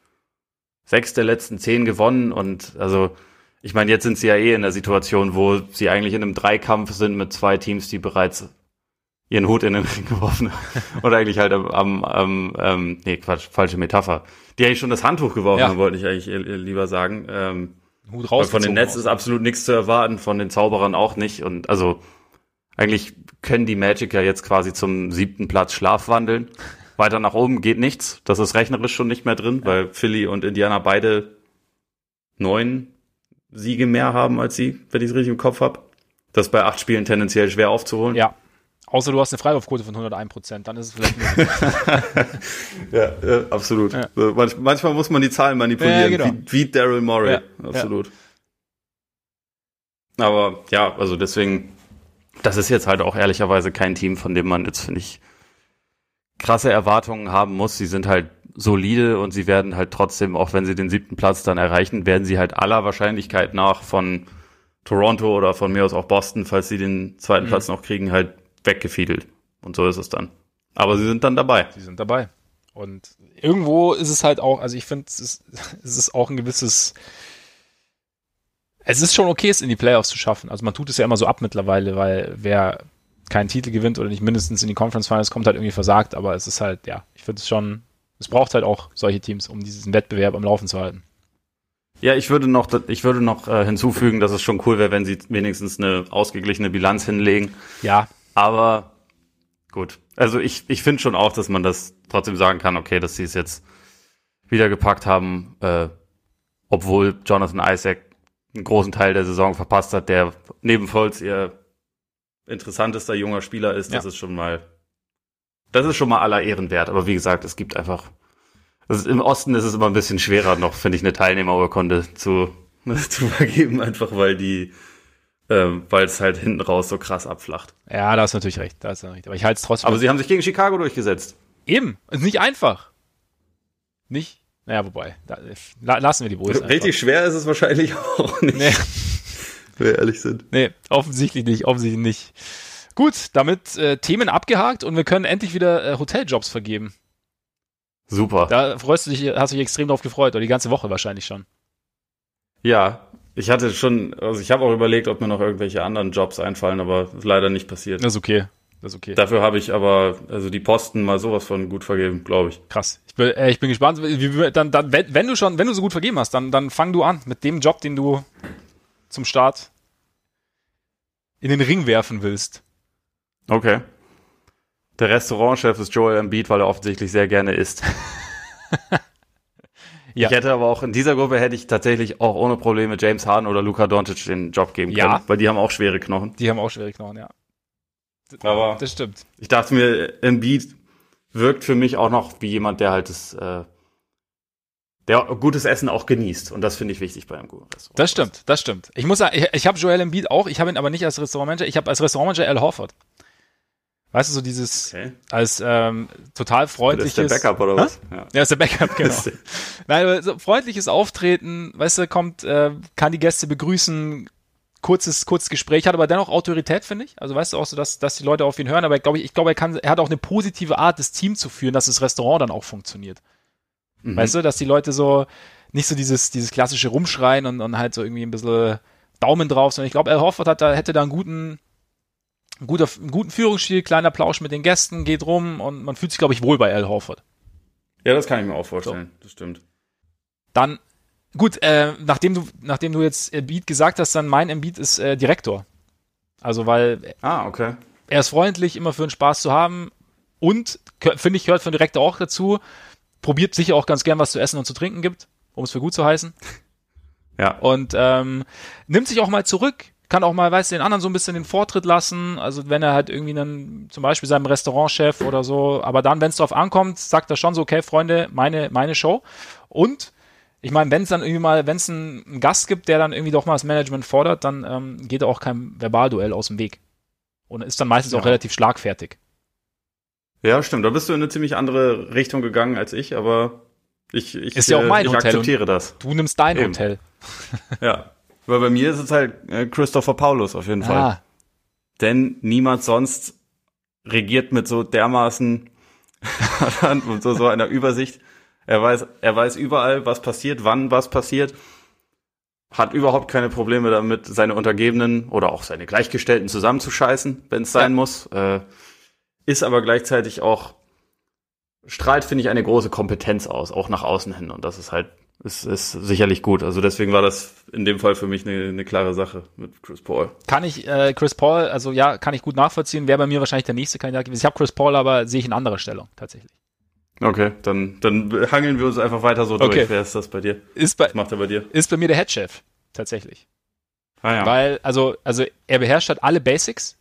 sechs der letzten zehn gewonnen und, also, ich meine, jetzt sind sie ja eh in der Situation, wo sie eigentlich in einem Dreikampf sind mit zwei Teams, die bereits ihren Hut in den Ring geworfen oder eigentlich halt am, am, ähm, nee, Quatsch, falsche Metapher. Die eigentlich schon das Handtuch geworfen ja. haben, wollte ich eigentlich lieber sagen. Ähm, Hut raus. Von den Nets ist absolut nichts zu erwarten, von den Zauberern auch nicht. Und also eigentlich können die Magic ja jetzt quasi zum siebten Platz schlafwandeln. Weiter nach oben geht nichts. Das ist rechnerisch schon nicht mehr drin, ja. weil Philly und Indiana beide neun Siege mehr haben als sie, wenn ich es richtig im Kopf habe. Das ist bei acht Spielen tendenziell schwer aufzuholen. Ja, Außer du hast eine Freiwurfquote von 101 Prozent, dann ist es vielleicht ja, ja, absolut. Ja. Manch, manchmal muss man die Zahlen manipulieren, ja, genau. wie, wie Daryl Morey, absolut. Aber ja, also deswegen, das ist jetzt halt auch ehrlicherweise kein Team, von dem man jetzt, finde ich, krasse Erwartungen haben muss. Sie sind halt solide und sie werden halt trotzdem, auch wenn sie den siebten Platz dann erreichen, werden sie halt aller Wahrscheinlichkeit nach von Toronto oder von mir aus auch Boston, falls sie den zweiten mhm. Platz noch kriegen, halt weggefiedelt. Und so ist es dann. Aber sie sind dann dabei. Sie sind dabei. Und irgendwo ist es halt auch, also ich finde, es ist, es ist auch ein gewisses, es ist schon okay, es in die Playoffs zu schaffen. Also man tut es ja immer so ab mittlerweile, weil wer keinen Titel gewinnt oder nicht mindestens in die Conference Finals kommt, halt irgendwie versagt. Aber es ist halt, ja, ich finde es schon, es braucht halt auch solche Teams, um diesen Wettbewerb am Laufen zu halten. Ja, ich würde noch, ich würde noch äh, hinzufügen, dass es schon cool wäre, wenn sie wenigstens eine ausgeglichene Bilanz hinlegen. Ja. Aber gut. Also ich, ich finde schon auch, dass man das trotzdem sagen kann, okay, dass sie es jetzt wieder gepackt haben, äh, obwohl Jonathan Isaac einen großen Teil der Saison verpasst hat, der neben Volz ihr interessantester junger Spieler ist, das ja. ist schon mal, das ist schon mal aller Ehren wert. Aber wie gesagt, es gibt einfach, also im Osten ist es immer ein bisschen schwerer noch, finde ich, eine Teilnehmerurkunde zu, zu vergeben, einfach weil die, ähm, weil es halt hinten raus so krass abflacht. Ja, da hast du natürlich recht, da hast du recht. Aber ich halte es trotzdem. Aber sie haben sich gegen Chicago durchgesetzt. Eben, ist nicht einfach. Nicht? Naja, wobei, da, lassen wir die Bulls Richtig einfach. schwer ist es wahrscheinlich auch nicht. Nee. wir ehrlich sind. Nee, offensichtlich nicht, offensichtlich nicht. Gut, damit äh, Themen abgehakt und wir können endlich wieder äh, Hoteljobs vergeben. Super. Da freust du dich, hast du dich extrem drauf gefreut, oder die ganze Woche wahrscheinlich schon. Ja, ich hatte schon, also ich habe auch überlegt, ob mir noch irgendwelche anderen Jobs einfallen, aber ist leider nicht passiert. Das ist okay. Das ist okay. Dafür habe ich aber, also die Posten mal sowas von gut vergeben, glaube ich. Krass. Ich bin, äh, ich bin gespannt. Wie, dann, dann, wenn, wenn du schon, wenn du so gut vergeben hast, dann, dann fang du an mit dem Job, den du zum Start in den Ring werfen willst. Okay. Der Restaurantchef ist Joel Embiid, weil er offensichtlich sehr gerne isst. ja. Ich hätte aber auch in dieser Gruppe hätte ich tatsächlich auch ohne Probleme James Harden oder Luka Doncic den Job geben können, ja. weil die haben auch schwere Knochen. Die haben auch schwere Knochen, ja. Aber das stimmt. Ich dachte mir, Embiid wirkt für mich auch noch wie jemand, der halt das äh, der gutes Essen auch genießt. Und das finde ich wichtig bei einem guten Restaurant. Das stimmt, das stimmt. Ich muss sagen, ich, ich habe Joel Embiid auch, ich habe ihn aber nicht als Restaurantmanager, ich habe als Restaurantmanager Al Horford. Weißt du, so dieses okay. als ähm, total freundliches. Das ist der Backup oder was? Ja. ja, ist der Backup, genau. Nein, so freundliches Auftreten, weißt du, kommt, äh, kann die Gäste begrüßen, kurzes, kurzes Gespräch, hat aber dennoch Autorität, finde ich. Also weißt du auch so, dass, dass die Leute auf ihn hören, aber ich glaube, ich glaube, er kann, er hat auch eine positive Art, das Team zu führen, dass das Restaurant dann auch funktioniert. Mhm. Weißt du, dass die Leute so nicht so dieses, dieses klassische Rumschreien und, und halt so irgendwie ein bisschen Daumen drauf, sondern ich glaube, Al Horford hat da, hätte da einen guten, einen, guter, einen guten Führungsstil, kleiner Plausch mit den Gästen, geht rum und man fühlt sich, glaube ich, wohl bei Al Horford. Ja, das kann ich mir auch vorstellen, so. das stimmt. Dann, gut, äh, nachdem du, nachdem du jetzt Embiid gesagt hast, dann mein Embiid ist äh, Direktor. Also, weil. Ah, okay. Er ist freundlich, immer für einen Spaß zu haben und, finde ich, gehört von Direktor auch dazu probiert sicher auch ganz gern, was zu essen und zu trinken gibt, um es für gut zu heißen. Ja. Und ähm, nimmt sich auch mal zurück, kann auch mal, weißt du, den anderen so ein bisschen den Vortritt lassen. Also wenn er halt irgendwie dann zum Beispiel seinem Restaurantchef oder so, aber dann, wenn es drauf ankommt, sagt er schon so, okay, Freunde, meine, meine Show. Und ich meine, wenn es dann irgendwie mal, wenn es einen, einen, Gast gibt, der dann irgendwie doch mal das Management fordert, dann ähm, geht er auch kein Verbalduell aus dem Weg. Und ist dann meistens ja. auch relativ schlagfertig. Ja, stimmt. Da bist du in eine ziemlich andere Richtung gegangen als ich, aber ich, ich, ist ja auch mein ich Hotel akzeptiere das. Du nimmst dein Eben. Hotel. ja. Weil bei mir ist es halt äh, Christopher Paulus auf jeden Fall. Ah. Denn niemand sonst regiert mit so dermaßen und so, so einer Übersicht. Er weiß, er weiß überall, was passiert, wann was passiert. Hat überhaupt keine Probleme damit, seine Untergebenen oder auch seine Gleichgestellten zusammenzuscheißen, wenn es sein ja. muss. Äh, ist aber gleichzeitig auch, strahlt, finde ich, eine große Kompetenz aus, auch nach außen hin. Und das ist halt, ist, ist sicherlich gut. Also deswegen war das in dem Fall für mich eine, eine klare Sache mit Chris Paul. Kann ich, äh, Chris Paul, also ja, kann ich gut nachvollziehen, wäre bei mir wahrscheinlich der nächste Kandidat gewesen. Ich habe Chris Paul, aber sehe ich in anderer Stellung, tatsächlich. Okay, dann, dann hangeln wir uns einfach weiter so durch. Wer ist das bei dir? Ist bei, Was macht er bei dir? Ist bei mir der Headchef, tatsächlich. Ah, ja. Weil, also, also er beherrscht halt alle Basics,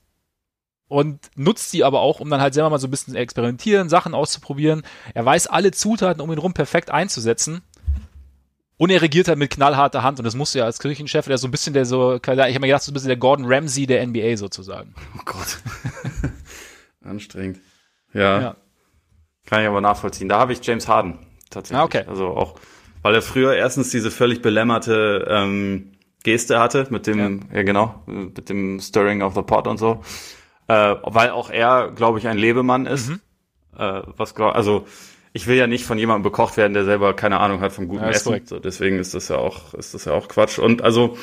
und nutzt sie aber auch, um dann halt selber mal so ein bisschen zu experimentieren, Sachen auszuprobieren. Er weiß alle Zutaten, um ihn rum perfekt einzusetzen. Und er regiert halt mit knallharter Hand und das musst du ja als Kirchenchef, der so ein bisschen der so, ich habe mir gedacht, so ein bisschen der Gordon Ramsay der NBA sozusagen. Oh Gott. Anstrengend. Ja. ja. Kann ich aber nachvollziehen. Da habe ich James Harden tatsächlich. Ah, okay. Also auch, weil er früher erstens diese völlig belämmerte ähm, Geste hatte mit dem, ja. ja genau, mit dem Stirring of the Pot und so äh, weil auch er, glaube ich, ein Lebemann ist. Mhm. Äh, was also ich will ja nicht von jemandem bekocht werden, der selber keine Ahnung hat vom guten Ja, Essen. So, deswegen ist das ja auch, ist das ja auch Quatsch. Und also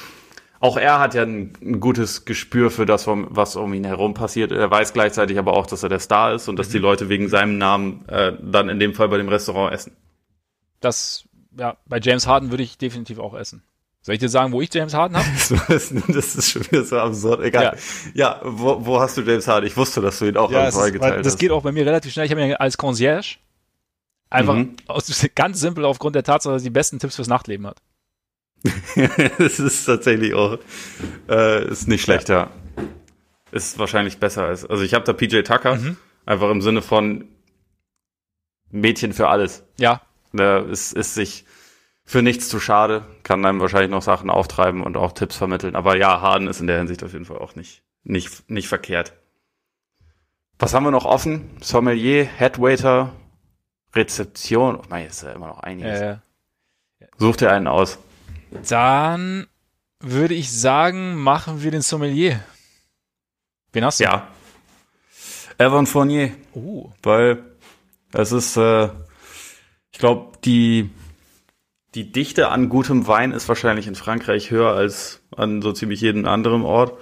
auch er hat ja ein, ein gutes Gespür für das, was um ihn herum passiert. Er weiß gleichzeitig aber auch, dass er der Star ist und dass Mhm. die Leute wegen seinem Namen äh, dann in dem Fall bei dem Restaurant essen. Das, ja, bei James Harden würde ich definitiv auch essen. Soll ich dir sagen, wo ich James Harden habe? Das ist schon wieder so absurd. Egal. Ja, wo, wo hast du James Harden? Ich wusste, dass du ihn auch Ja, es ist, eingeteilt weil das hast. geht auch bei mir relativ schnell. Ich habe ihn als Concierge. Einfach Mhm. aus, ganz simpel aufgrund der Tatsache, dass er die besten Tipps fürs Nachtleben hat. das ist tatsächlich auch äh, ist nicht schlecht, ja. Ist wahrscheinlich besser als. Also ich habe da PJ Tucker, Mhm. einfach im Sinne von Mädchen für alles. Ja, Der ist, ist sich für nichts zu schade, kann einem wahrscheinlich noch Sachen auftreiben und auch Tipps vermitteln. Aber ja, Harden ist in der Hinsicht auf jeden Fall auch nicht, nicht, nicht verkehrt. Was haben wir noch offen? Sommelier, Headwaiter, Rezeption. Oh mein, ist ja immer noch einiges. äh, Such dir einen aus. dann würde ich sagen, machen wir den Sommelier. Wen hast du? Ja. Evan Fournier. Uh, weil es ist, äh, ich glaube, die, die Dichte an gutem Wein ist wahrscheinlich in Frankreich höher als an so ziemlich jedem anderen Ort.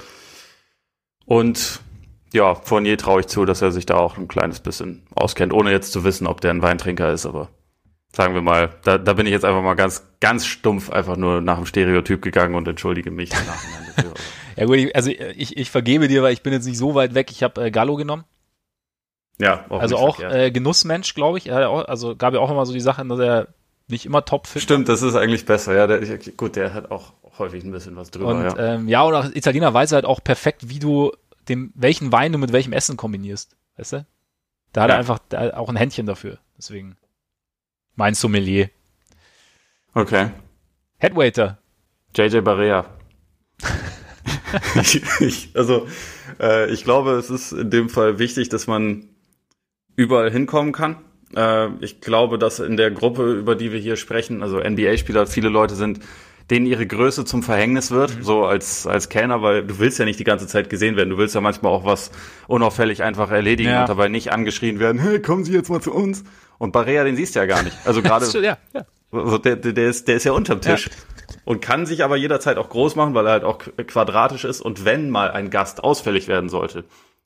Und ja, Fournier traue ich zu, dass er sich da auch ein kleines bisschen auskennt, ohne jetzt zu wissen, ob der ein Weintrinker ist, aber sagen wir mal, da, da bin ich jetzt einfach mal ganz, ganz stumpf einfach nur nach dem Stereotyp gegangen und entschuldige mich im Nachhinein dafür. ja gut, ich, also ich, ich vergebe dir, weil ich bin jetzt nicht so weit weg. Ich habe äh, Gallo genommen. ja, auch also auch äh, Genussmensch, glaube ich. Ja also gab ja auch immer so die Sache, dass er nicht immer topfit Stimmt, das ist eigentlich besser. Ja, der, gut, der hat auch häufig ein bisschen was drüber. Und ja. ähm, ja, und auch Italiener weiß halt auch perfekt, wie du dem, welchen Wein du mit welchem Essen kombinierst. Weißt du? Da hat Ja. er einfach auch ein Händchen dafür. Deswegen mein Sommelier. Okay. Headwaiter. JJ Barea. ich, ich, also, äh, ich glaube, es ist in dem Fall wichtig, dass man überall hinkommen kann. Äh, ich glaube, dass in der Gruppe, über die wir hier sprechen, also NBA-Spieler, viele Leute sind, denen ihre Größe zum Verhängnis wird, so als, als Kellner, weil du willst ja nicht die ganze Zeit gesehen werden. Du willst ja manchmal auch was unauffällig einfach erledigen Ja. und dabei nicht angeschrien werden, hey, kommen Sie jetzt mal zu uns. Und Barea, den siehst du ja gar nicht. Also gerade ja, ja. also der, der, ist, der ist ja unterm Tisch. Und kann sich aber jederzeit auch groß machen, weil er halt auch qu- quadratisch ist. Und wenn mal ein Gast ausfällig werden sollte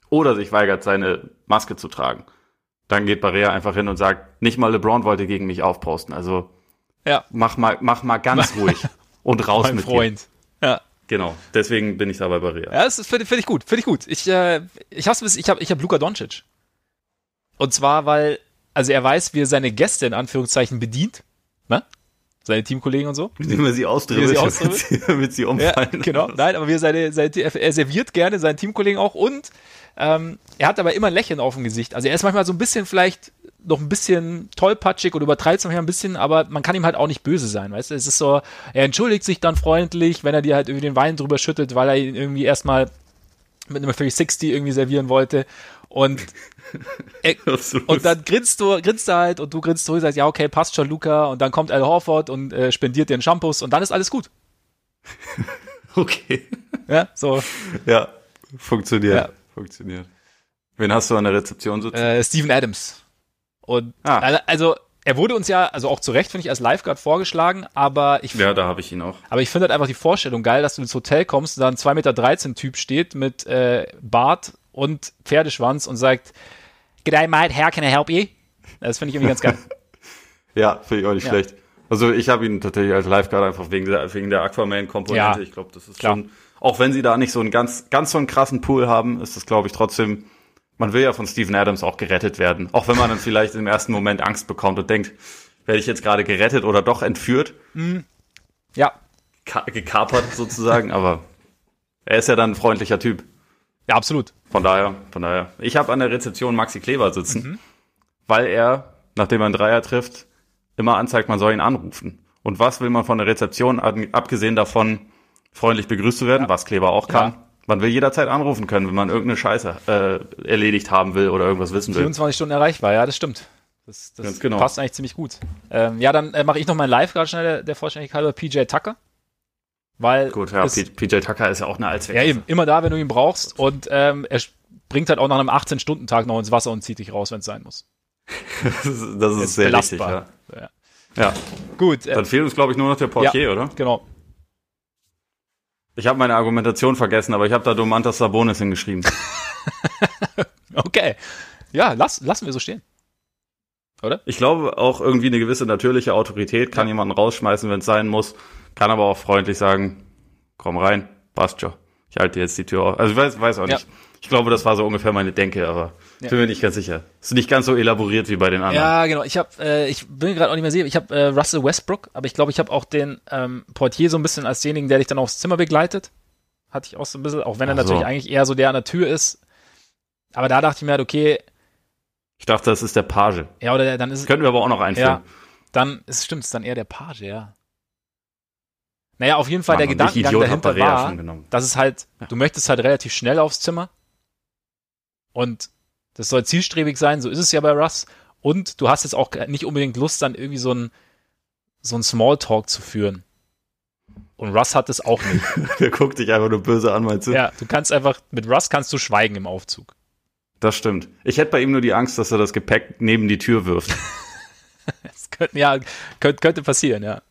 oder sich weigert, seine Maske zu tragen, dann geht Barea einfach hin und sagt, nicht mal LeBron wollte gegen mich aufposten. Also Ja, mach mal, mach mal ganz ruhig und raus mein mit Freund. Ja. dir. Genau, deswegen bin ich da bei Barea. Ja, das finde find ich gut, finde ich gut. Ich, äh, ich hab's ich hab, ich hab Luka Doncic. Und zwar, weil, also er weiß, wie er seine Gäste in Anführungszeichen bedient, ne? Seine Teamkollegen und so. Wie man sie er sie damit sie, damit sie Ja, umfallen. genau. Nein, aber wie er seine, seine, er serviert gerne seinen Teamkollegen auch und ähm, er hat aber immer ein Lächeln auf dem Gesicht. Also er ist manchmal so ein bisschen vielleicht noch ein bisschen tollpatschig oder übertreibt es manchmal ein bisschen, aber man kann ihm halt auch nicht böse sein, weißt du? Es ist so, er entschuldigt sich dann freundlich, wenn er dir halt irgendwie den Wein drüber schüttet, weil er ihn irgendwie erstmal mit einem 360 irgendwie servieren wollte und er, und dann grinst du, grinst er halt und du grinst zurück, sagst, ja, okay, passt schon, Luca. Und dann kommt Al Horford und äh, spendiert dir einen Shampoos und dann ist alles gut. okay. Ja, so. Ja, funktioniert. Ja. Funktioniert. Wen hast du an der Rezeption sitzen? Äh, Steven Adams. Und Ah. al- also, er wurde uns ja, also auch zu Recht, finde ich, als Lifeguard vorgeschlagen, aber ich, ja, da habe ich ihn auch. aber ich finde halt einfach die Vorstellung geil, dass du ins Hotel kommst und da ein 2,13 Meter Typ steht mit äh, Bart und Pferdeschwanz und sagt, G'day, mate, how can I help you? Das finde ich irgendwie ganz geil. Ja, finde ich auch nicht Ja. schlecht. Also ich habe ihn tatsächlich als Lifeguard einfach wegen der, wegen der Aquaman-Komponente. Ja. Ich glaube, das ist Klar. schon, auch wenn sie da nicht so einen ganz, ganz so einen krassen Pool haben, ist das, glaube ich, trotzdem, man will ja von Steven Adams auch gerettet werden. Auch wenn man dann vielleicht im ersten Moment Angst bekommt und denkt, werde ich jetzt gerade gerettet oder doch entführt, Ja, ka gekapert sozusagen, aber er ist ja dann ein freundlicher Typ. ja, absolut. Von daher, von daher. Ich habe an der Rezeption Maxi Kleber sitzen, Mhm. weil er, nachdem er einen Dreier trifft, immer anzeigt, man soll ihn anrufen. Und was will man von der Rezeption, ab- abgesehen davon, freundlich begrüßt zu werden, was Kleber auch kann? Ja. Man will jederzeit anrufen können, wenn man irgendeine Scheiße äh, erledigt haben will oder irgendwas wissen will. 24 Stunden erreichbar, ja, das stimmt. Das, das genau. passt eigentlich ziemlich gut. Ähm, ja, dann äh, mache ich noch meinen Live gerade schnell der, der Vollständigkeit halber PJ Tucker. Weil Gut, ja, P- PJ Tucker ist ja auch eine Allzweck. ja eben, immer da, wenn du ihn brauchst und ähm, er bringt halt auch nach einem 18-Stunden-Tag noch ins Wasser und zieht dich raus, wenn es sein muss. das ist, das ist sehr belastbar. richtig, ja. ja. Ja. Gut. Dann äh, fehlt uns, glaube ich, nur noch der Portier, ja, oder? Genau. Ich habe meine Argumentation vergessen, aber ich habe da Domantas Sabonis hingeschrieben. okay. Ja, lass, lassen wir so stehen. Oder? Ich glaube auch irgendwie eine gewisse natürliche Autorität kann ja. jemanden rausschmeißen, wenn es sein muss, kann aber auch freundlich sagen, komm rein, passt schon. Ich halte jetzt die Tür auf. Also ich weiß, weiß auch nicht. Ja. Ich glaube, das war so ungefähr meine Denke, aber ja. bin mir nicht ganz sicher. Ist nicht ganz so elaboriert wie bei den anderen. Ja, genau. Ich habe, äh, ich bin gerade auch nicht mehr sicher. Ich habe äh, Russell Westbrook, aber ich glaube, ich habe auch den ähm, Portier so ein bisschen als denjenigen, der dich dann aufs Zimmer begleitet. Hatte ich auch so ein bisschen, auch wenn er so. natürlich eigentlich eher so der an der Tür ist. Aber da dachte ich mir halt, okay. Ich dachte, das ist der Page. Ja, oder dann ist es. Könnten wir aber auch noch einführen. Ja, dann ist stimmt, ist dann eher der Page, ja. Naja, auf jeden Fall Mann, der Gedankengang dahinter war, dass es halt, ja. du möchtest halt relativ schnell aufs Zimmer und das soll zielstrebig sein, so ist es ja bei Russ und du hast jetzt auch nicht unbedingt Lust, dann irgendwie so ein, so ein Smalltalk zu führen. Und Russ hat es auch nicht. Der guckt dich einfach nur böse an, meinst du? Ja, du kannst einfach, mit Russ kannst du schweigen im Aufzug. Das stimmt. Ich hätte bei ihm nur die Angst, dass er das Gepäck neben die Tür wirft. das könnte, ja, könnte, könnte passieren, ja.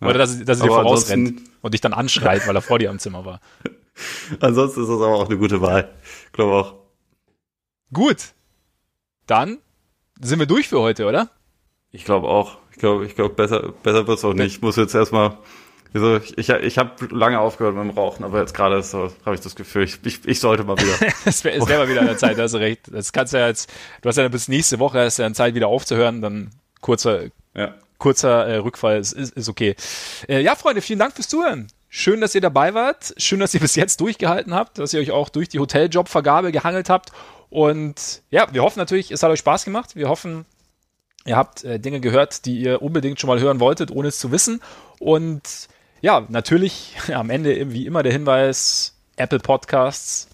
Oder dass, dass er dir vorausrennt und dich dann anschreit, weil er vor dir am Zimmer war. Ansonsten ist das aber auch eine gute Wahl. Ich glaube auch. Gut. Dann sind wir durch für heute, oder? Ich glaube auch. Ich glaube, ich glaube, besser, besser wird's auch nicht. Ich muss jetzt erstmal, also ich, ich, ich habe lange aufgehört mit dem Rauchen, aber jetzt gerade so, habe ich das Gefühl, ich, ich, ich sollte mal wieder. es wäre wär mal wieder an der Zeit, da hast du recht. Das kannst du ja jetzt, du hast ja bis nächste Woche hast ja Zeit wieder aufzuhören, dann kurzer, ja kurzer äh, Rückfall ist, ist, ist okay. Äh, ja, Freunde, vielen Dank fürs Zuhören. Schön, dass ihr dabei wart. Schön, dass ihr bis jetzt durchgehalten habt, dass ihr euch auch durch die Hoteljobvergabe gehangelt habt. Und ja, wir hoffen natürlich, es hat euch Spaß gemacht. Wir hoffen, ihr habt äh, Dinge gehört, die ihr unbedingt schon mal hören wolltet, ohne es zu wissen. Und ja, natürlich am Ende wie immer der Hinweis, Apple Podcasts,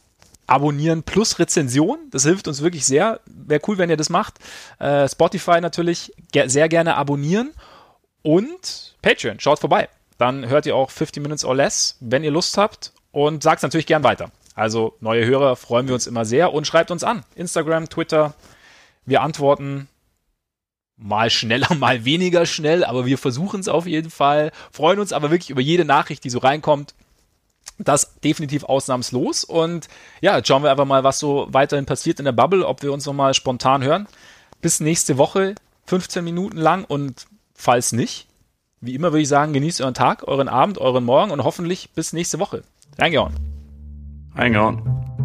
abonnieren plus Rezension. Das hilft uns wirklich sehr. Wäre cool, wenn ihr das macht. Äh, Spotify natürlich ge sehr gerne abonnieren. Und Patreon, schaut vorbei. Dann hört ihr auch 50 Minutes or Less, wenn ihr Lust habt. Und sagt es natürlich gern weiter. Also neue Hörer freuen wir uns immer sehr. Und schreibt uns an. Instagram, Twitter. Wir antworten mal schneller, mal weniger schnell, aber wir versuchen es auf jeden Fall. Freuen uns aber wirklich über jede Nachricht, die so reinkommt. Das definitiv ausnahmslos. Und ja, jetzt schauen wir einfach mal, was so weiterhin passiert in der Bubble, ob wir uns nochmal spontan hören. Bis nächste Woche, 15 Minuten lang. Und falls nicht, wie immer würde ich sagen, genießt euren Tag, euren Abend, euren Morgen und hoffentlich bis nächste Woche. Hang on.